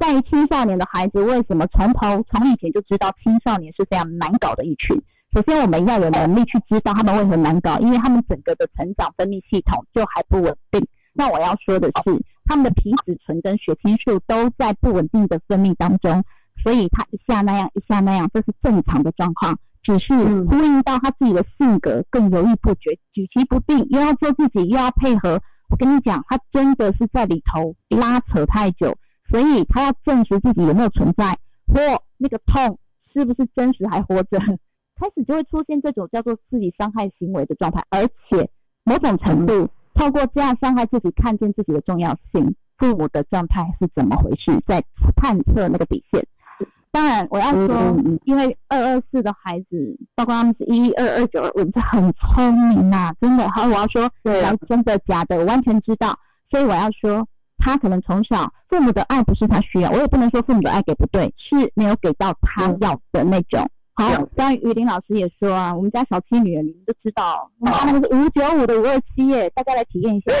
在青少年的孩子，为什么从头从以前就知道青少年是非常难搞的一群？首先我们要有能力去知道他们为何难搞，因为他们整个的成长分泌系统就还不稳定。那我要说的是。他们的皮质醇跟血清素都在不稳定的分泌当中，所以他一下那样一下那样，这是正常的状况。只是呼应到他自己的性格更犹豫不决、举棋不定，又要做自己，又要配合。我跟你讲，他真的是在里头拉扯太久，所以他要证实自己有没有存在，或那个痛是不是真实还活着，开始就会出现这种叫做自己伤害行为的状态，而且某种程度。透过这样伤害自己，看见自己的重要性，父母的状态是怎么回事，在探测那个底线。当然，我要说，因为二二四的孩子，包括他们是一二二九二五，是很聪明呐，真的。好，我要说，对，真的假的，我完全知道。所以我要说，他可能从小父母的爱不是他需要，我也不能说父母的爱给不对，是没有给到他要的那种。好，刚雨林老师也说啊，我们家小七女儿，你们都知道，她那个是五九五的五二七耶，大家来体验一下。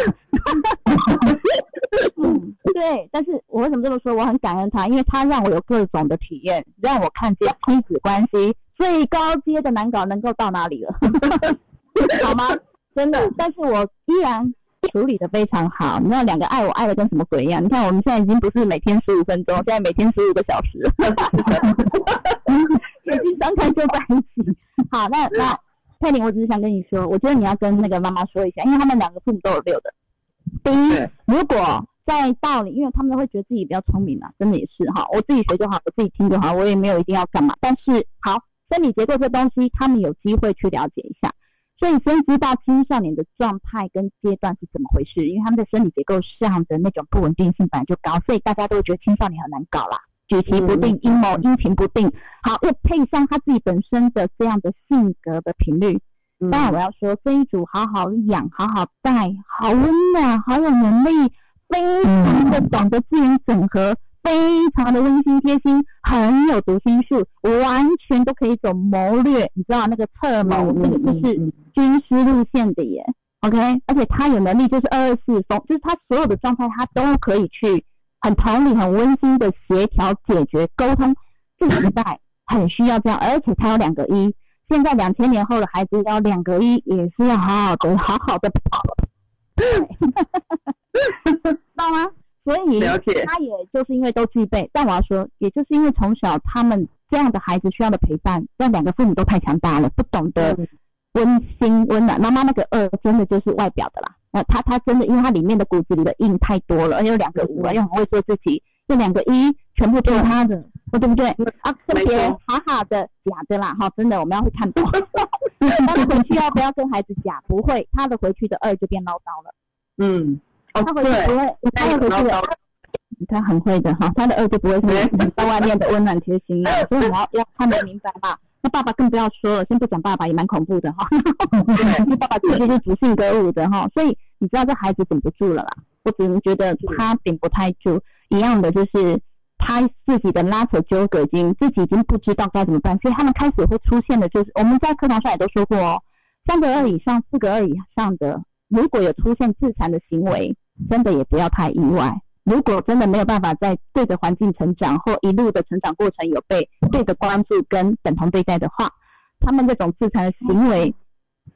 嗯，对，但是我为什么这么说？我很感恩他，因为他让我有各种的体验，让我看见亲子关系最高阶的难搞能够到哪里了，好吗？真的，但是我依然处理的非常好。你知道，两个爱我爱的跟什么鬼一样？你看，我们现在已经不是每天十五分钟，现在每天十五个小时。眼睛张开就在一起。好，那那佩玲，我只是想跟你说，我觉得你要跟那个妈妈说一下，因为他们两个父母都有六的。第一，如果在道理，因为他们都会觉得自己比较聪明啊，真的也是哈，我自己学就好，我自己听就好，我也没有一定要干嘛。但是好，生理结构这东西，他们有机会去了解一下，所以先知道青少年的状态跟阶段是怎么回事，因为他们的生理结构上的那种不稳定性本来就高，所以大家都觉得青少年很难搞啦。举棋不定，阴谋阴晴不定。好，又配上他自己本身的这样的性格的频率。当然，我要说这一组好好养，好好带，好温暖，好有能力，非常的懂得资源整合，非常的温馨贴心，很有读心术，完全都可以走谋略。你知道那个策谋，这个就是军师路线的耶。OK，而且他有能力，就是二二四风，就是他所有的状态，他都可以去。很同理、很温馨的协调解决沟通，这个时代很需要这样，而且他有两个一。现在两千年后的孩子要两个一，也是要好好的、好好的跑，知道 吗？所以了解他也就是因为都具备，但我要说，也就是因为从小他们这样的孩子需要的陪伴，让两个父母都太强大了，不懂得温馨温暖。妈妈那个二真的就是外表的啦，那他他真的，因为他里面的骨子里的硬太多了，而且有两个五啊，又很会做自己，这两个一全部都是他的，哦对不对？啊，跟别没错好好的假的啦，哈，真的我们要会看懂。那他回去要不要跟孩子假？不会，他的回去的二就变唠叨了。嗯，哦他回去不对，会，他会回去的，他很会的哈，他的二就不会是在外面的温暖贴心了，所以你要要看得明白吧。那爸爸更不要说了，先不讲爸爸也蛮恐怖的哈，因为 爸爸其实是主性歌舞的哈，所以你知道这孩子顶不住了啦。我只能觉得他顶不太住，一样的就是他自己的拉扯纠葛已经自己已经不知道该怎么办，所以他们开始会出现的就是我们在课堂上也都说过哦，三个二以上、四个二以上的，如果有出现自残的行为，真的也不要太意外。如果真的没有办法在对的环境成长，或一路的成长过程有被对的关注跟等同对待的话，他们这种自残的行为，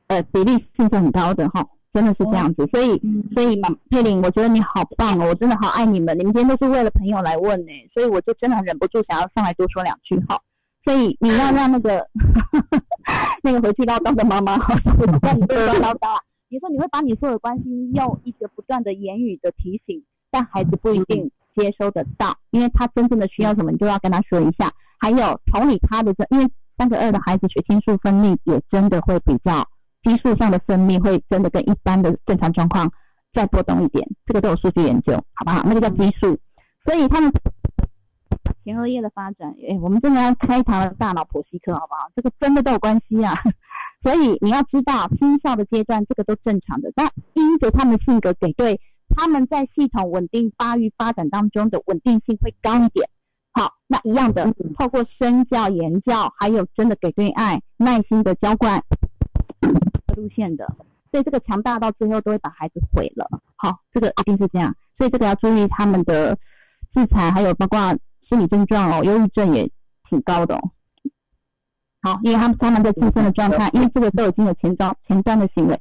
呃，比例性是很高的哈，真的是这样子。所以，所以嘛佩玲，我觉得你好棒哦，我真的好爱你们。你们今天都是为了朋友来问呢，所以我就真的忍不住想要上来多说两句哈。所以你要让那个 那个回去唠叨的妈妈，我不叫你不要唠叨啊。你说你会把你所有关心用一个不断的言语的提醒，但孩子不一定接收得到，因为他真正的需要什么，你就要跟他说一下。还有同理他的这，因为三个二的孩子血清素分泌也真的会比较激素上的分泌会真的跟一般的正常状况再波动一点，这个都有数据研究，好不好？那个叫激素，所以他们前额叶的发展，哎，我们真的要开一堂大脑剖析课，好不好？这个真的都有关系啊。所以你要知道，青少的阶段这个都正常的，那因着他们的性格给对，他们在系统稳定发育发展当中的稳定性会高一点。好，那一样的，透过身教、言教，还有真的给对爱、耐心的浇灌路线的，所以这个强大到最后都会把孩子毁了。好，这个一定是这样，所以这个要注意他们的制裁，还有包括心理症状哦，忧郁症也挺高的哦。好，因为他们他们的自身的状态，因为这个都已经有前兆前端的行为。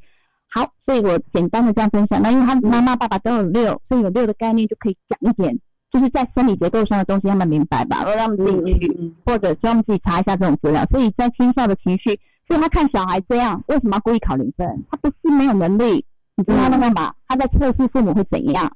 好，所以我简单的这样分享。那因为他妈妈爸爸都有六，所以有六的概念就可以讲一点，就是在生理结构上的东西，他们明白吧？让他们自己或者希望他们自己查一下这种资料。所以在青少的情绪，所以他看小孩这样，为什么要故意考零分？他不是没有能力，你知道他在干嘛？他在测试父母会怎样？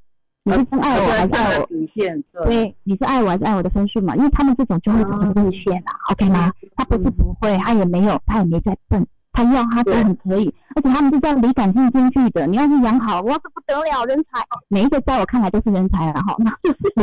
你是真爱我还是爱我？底线，对，你是爱我还是爱我的分数嘛？因为他们这种就会走路线啊，OK 吗？他不是不会，他也没有，他也没在笨，他要他都很可以，而且他们是这样理感性兼具的。你要是养好，哇，这不得了，人才！每一个在我看来都是人才了哈，那就是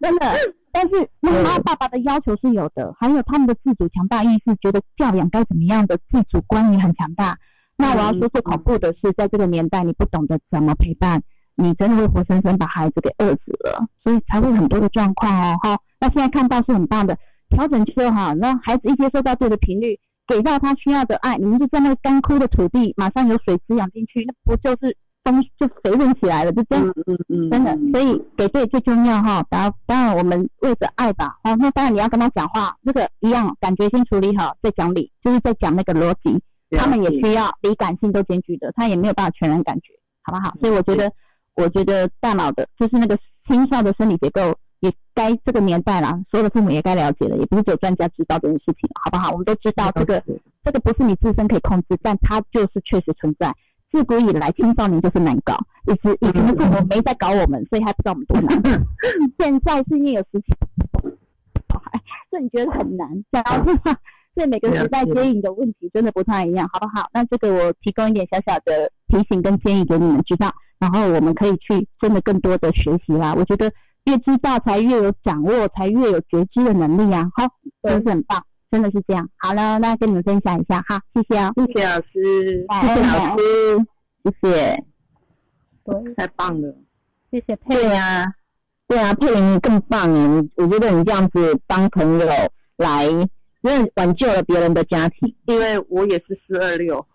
真的。但是妈妈爸爸的要求是有的，还有他们的自主强大意识，觉得教养该怎么样的自主观也很强大。那我要说最恐怖的是，在这个年代，你不懂得怎么陪伴。你真的会活生生把孩子给饿死了，所以才会很多的状况哦。哈，那现在看到是很棒的调整就好，让孩子一接收到对的频率，给到他需要的爱，你们就在那个干枯的土地，马上有水滋养进去，那不就是东就肥润起来了？就这样，嗯嗯，真的。所以给对最重要哈。然后当然我们为着爱吧，哦，那当然你要跟他讲话，那个一样，感觉先处理好，再讲理，就是在讲那个逻辑。他们也需要理感性都兼具的，他也没有办法全然感觉，好不好？所以我觉得。我觉得大脑的，就是那个青少的生理结构，也该这个年代啦，所有的父母也该了解了，也不是只有专家知道这件事情，好不好？我们都知道这个，这个不是你自身可以控制，但它就是确实存在。自古以来，青少年就是难搞，也是以前的父母没在搞我们，所以还不知道我们多难。现在是因为有时间，小孩，所以你觉得很难，然后所以每个时代接引的问题真的不太一样，好不好？那这个我提供一点小小的提醒跟建议给你们知道。然后我们可以去真的更多的学习啦。我觉得越知道才越有掌握，才越有觉知的能力啊。好，真是很棒，真的是这样。好了，那跟你们分享一下哈，谢谢啊，谢谢老师，谢谢老师，谢谢，对，太棒了，谢谢佩对啊，对啊，佩玲更棒你我觉得你这样子帮朋友来，因为挽救了别人的家庭。因为我也是四二六，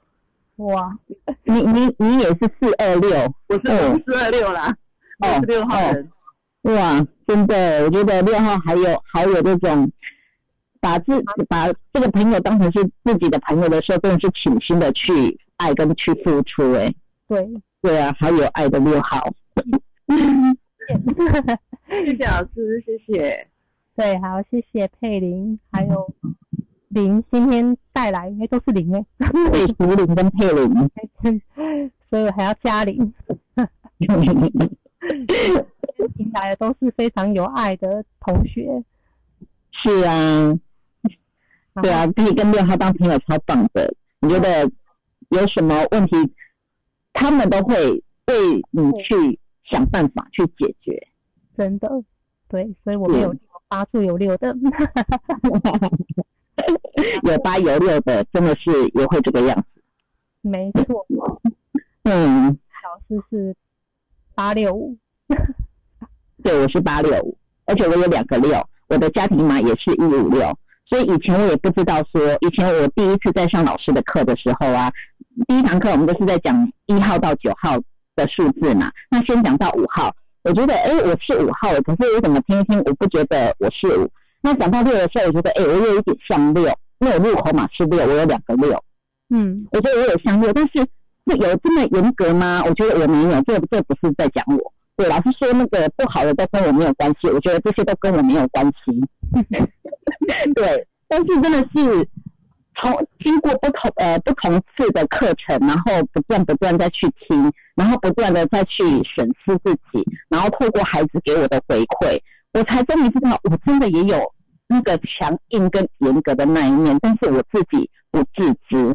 哇，你你你也是四二六，我是四二六啦，我是六号人，哇，真的，我觉得六号还有还有那种把自把这个朋友当成是自己的朋友的时候，真的是倾心的去爱跟去付出、哎，对，对啊，好有爱的六号。谢谢老师，谢谢。对，好，谢谢佩玲，还有林今天带来，应该都是林哎，对，图灵跟佩玲，所以还要加零。迎来的都是非常有爱的同学，是啊，对啊，可以跟六号当朋友超棒的。你觉得有什么问题，他们都会为你去想办法去解决。真的，对，所以我们有八处有六的，有八有六的，真的是也会这个样子。没错，嗯，老师是八六五，对，我是八六五，而且我有两个六，我的家庭码也是一五六。所以以前我也不知道说，以前我第一次在上老师的课的时候啊，第一堂课我们都是在讲一号到九号的数字嘛。那先讲到五号，我觉得哎、我是五号，可是我怎么听一听，我不觉得我是五。那讲到六的时候，我觉得哎、我有一点像六，因为我入口码是六，我有两个六。嗯，我觉得我有像六，但是有这么严格吗？我觉得我没有，这这不是在讲我。对，老师说那个不好的都跟我没有关系，我觉得这些都跟我没有关系。对，但是真的是从经过不同呃不同次的课程，然后不断不断再去听，然后不断的再去审视自己，然后透过孩子给我的回馈，我才终于知道我真的也有那个强硬跟严格的那一面，但是我自己不自知。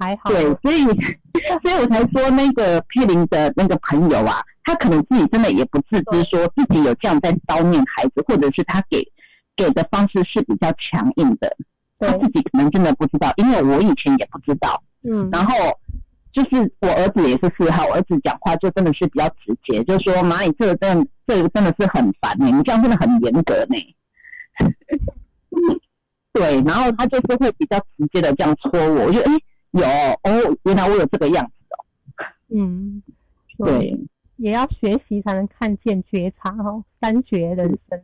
还好，对，所以 所以我才说那个佩林的那个朋友啊，他可能自己真的也不自知，说自己有这样在叨念孩子，或者是他给给的方式是比较强硬的，他自，己可能真的不知道，因为我以前也不知道。嗯，然后就是我儿子也是四号，我儿子讲话就真的是比较直接，就说妈，你这个真的这个真的是很烦呢、你这样真的很严格呢、对，然后他就是会比较直接的这样戳我，我就哎、有哦，原来我有这个样子哦嗯，哦，对，也要学习才能看见觉察哦，三觉人生，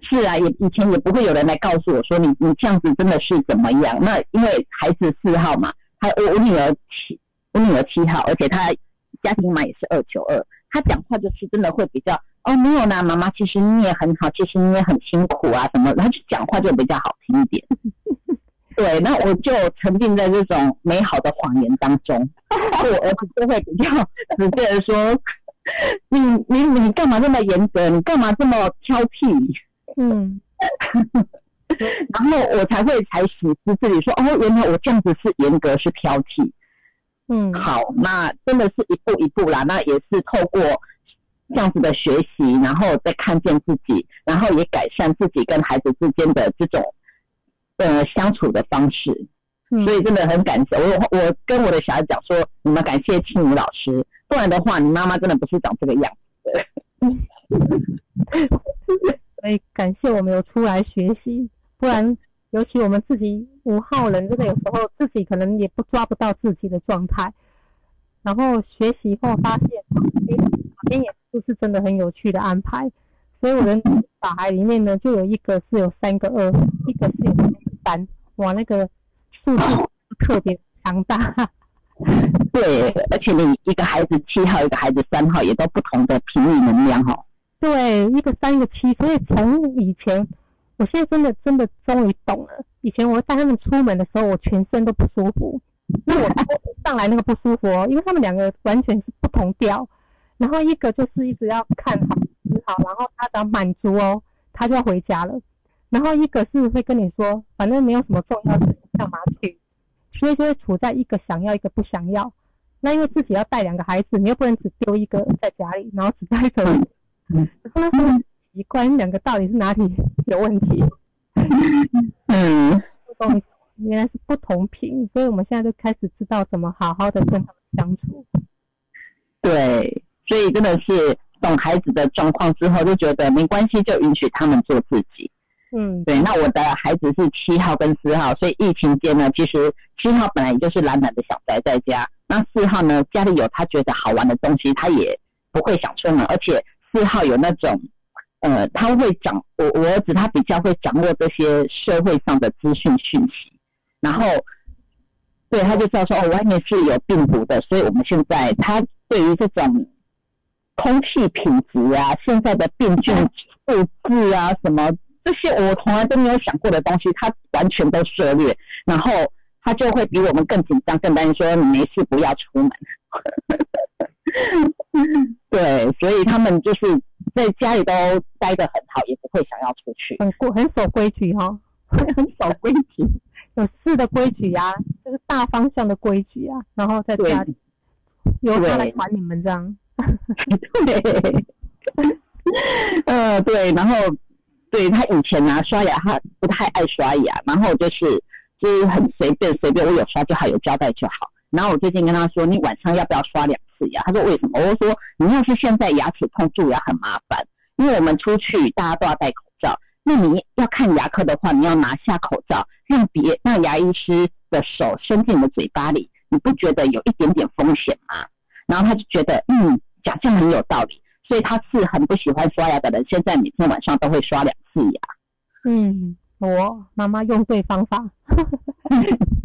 是啊，也以前也不会有人来告诉我说你你这样子真的是怎么样。那因为孩子四号嘛，他我我女儿七，我女儿七号，而且她家庭码也是二九二，她讲话就是真的会比较哦没有啦，妈妈其实你也很好，其实你也很辛苦啊什么，她就讲话就比较好听一点。对，那我就沉浸在这种美好的谎言当中，我儿子就会比较直接的说，你你你干嘛这么严格？你干嘛这么挑剔？嗯，然后我才会才醒思自己说，哦，原来我这样子是严格，是挑剔。嗯，好，那真的是一步一步啦，那也是透过这样子的学习，然后再看见自己，然后也改善自己跟孩子之间的这种呃相处的方式。嗯所以真的很感谢我，我跟我的小孩讲说，你们感谢庆宇老师，不然的话，你妈妈真的不是长这个样子。所以感谢我们有出来学习，不然尤其我们自己五号人，真的有时候自己可能也不抓不到自己的状态，然后学习后发现，诶，老天也不是真的很有趣的安排，所以我的小孩里面呢，就有一个是有三个二，一个是有三个三，哇，那个数字特别强大，对，而且你一个孩子七号，一个孩子三号，也都不同的频率能量哈。对，一个三一个七，所以从以前，我现在真的真的终于懂了。以前我带他们出门的时候，我全身都不舒服。那我上来那个不舒服哦，因为他们两个完全是不同调。然后一个就是一直要看好吃好，然后他只要满足哦，他就要回家了。然后一个是会跟你说，反正没有什么重要事情，干嘛去？所以就会处在一个想要，一个不想要。那因为自己要带两个孩子，你又不能只丢一个在家里，然后只带走嗯嗯可是那时候很奇怪，你两个到底是哪里有问题？嗯，原来是不同频，所以我们现在就开始知道怎么好好的跟他们相处。对，所以真的是懂孩子的状况之后，就觉得没关系，就允许他们做自己。嗯，对，那我的孩子是七号跟四号，所以疫情间呢，其实七号本来也就是懒懒的想宅在家，那四号呢家里有他觉得好玩的东西，他也不会想出门，而且四四号有那种，呃，他会掌我我儿子他比较会掌握这些社会上的资讯讯息，然后对他就知道说哦，外面是有病毒的，所以我们现在他对于这种空气品质啊，现在的病菌数字啊，什么这些我从来都没有想过的东西，他完全都涉猎，然后他就会比我们更紧张、更担心，说你没事不要出门。对，所以他们就是在家里都待得很好，也不会想要出去，很过很守规矩哈，很守规矩，有事的规矩呀，就是大方向的规矩啊，然后在家里由他来管你们这样。对，呃，对，然后对他以前啊刷牙，他不太爱刷牙，然后就是就是很随便随便，我有刷就好，有胶带就好。然后我最近跟他说，你晚上要不要刷两次牙？他说为什么？我说你要是现在牙齿痛蛀牙很麻烦，因为我们出去大家都要戴口罩，那你要看牙科的话，你要拿下口罩，让别让牙医师的手伸进你的嘴巴里，你不觉得有一点点风险吗？然后他就觉得嗯。讲这样很有道理，所以他是很不喜欢刷牙的人。现在每天晚上都会刷两次牙。嗯，我妈妈用对方法，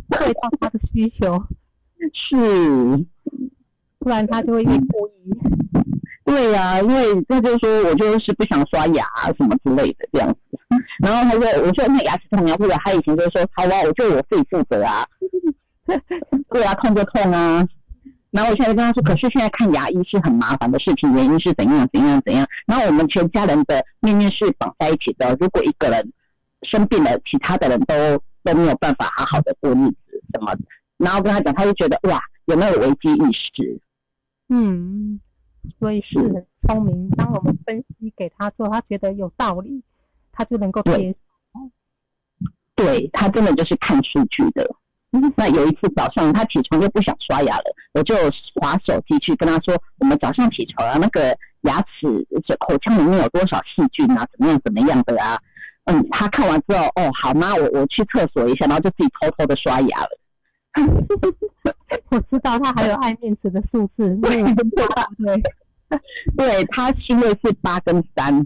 对到他的需求 是，不然他就会越故意。对呀，因为他就说我就是不想刷牙什么之类的这样子。然后他说，我说那牙齿痛啊，或者他以前就说好啊，我就我自己负责啊。对啊，痛就痛啊。然后我现在跟他说，可是现在看牙医是很麻烦的事情，原因是怎样怎样怎样。然后我们全家人的命运是绑在一起的，如果一个人生病了，其他的人都都没有办法好好的过日子什么。然后跟他讲，他就觉得哇，有没有危机意识？嗯，所以是很聪明。当我们分析给他之后，他觉得有道理，他就能够接受。对他真的就是看数据的。那有一次早上，他起床又不想刷牙了，我就划手机去跟他说：“我们早上起床啊，那个牙齿、口腔里面有多少细菌啊？怎么样怎么样的啊？”嗯，他看完之后，哦，好妈，我我去厕所一下，然后就自己偷偷的刷牙了。我知道他还有爱面子的数字，对对，对他心位是八跟三，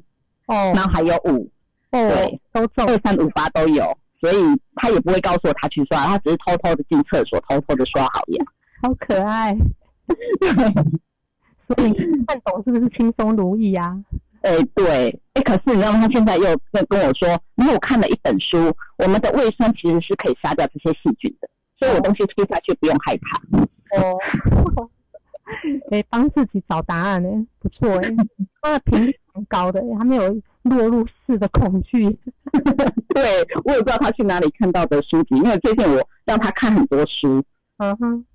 哦，然后还有五，哦，对，都中二三五八都有。所以他也不会告诉我他去刷，他只是偷偷的进厕所，偷偷的刷好牙，好可爱。所以看懂是不是轻松如意呀？哎，对，哎，可是你知道吗他现在又在跟我说，因为我看了一本书，我们的胃酸其实是可以杀掉这些细菌的，所以我东西吃下去不用害怕。哦，哎，帮自己找答案呢，不错哎，他的频率很高的，他没有落入式的恐惧。对，我也不知道他去哪里看到的书籍，因为最近我让他看很多书。嗯哼，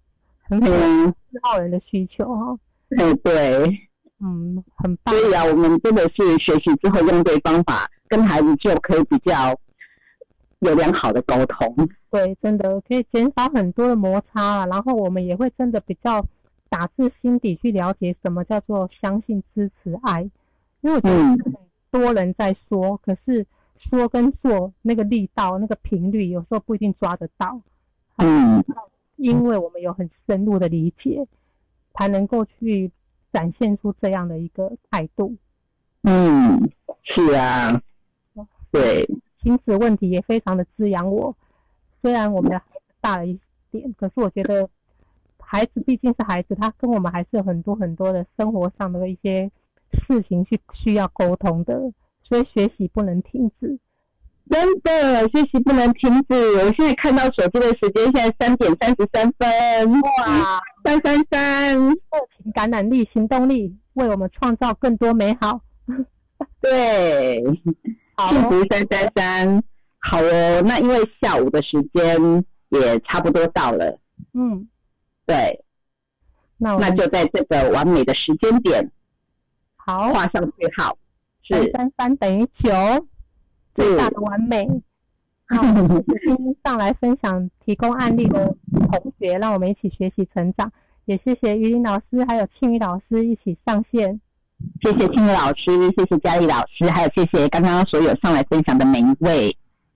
很四号人的需求哈。哎，对，嗯，很棒。所以啊，我们真的是学习之后用对方法，跟孩子就可以比较有良好的沟通。对，真的可以减少很多的摩擦，然后我们也会真的比较打自心底去了解什么叫做相信、支持、爱。因为我觉得很多人在说，可是。说跟做那个力道、那个频率，有时候不一定抓得到。嗯，因为我们有很深入的理解，才能够去展现出这样的一个态度。嗯，是啊，对，亲子问题也非常的滋养我。虽然我们的孩子大了一点，可是我觉得孩子毕竟是孩子，他跟我们还是有很多很多的生活上的一些事情是需要沟通的。所以学习不能停止，真的学习不能停止。我现在看到手机的时间，现在三点三十三分，哇，三三三，热情感染力、行动力，为我们创造更多美好。对，幸福三三三，好哦。那因为下午的时间也差不多到了，嗯，对，那那就在这个完美的时间点，好，画上句号。是三三等于九，最大的完美。好，今天上来分享提供案例的同学，让我们一起学习成长。也谢谢于林老师，还有庆宇老师一起上线。谢谢庆宇老师，谢谢佳丽老师，还有谢谢刚刚所有上来分享的每一位。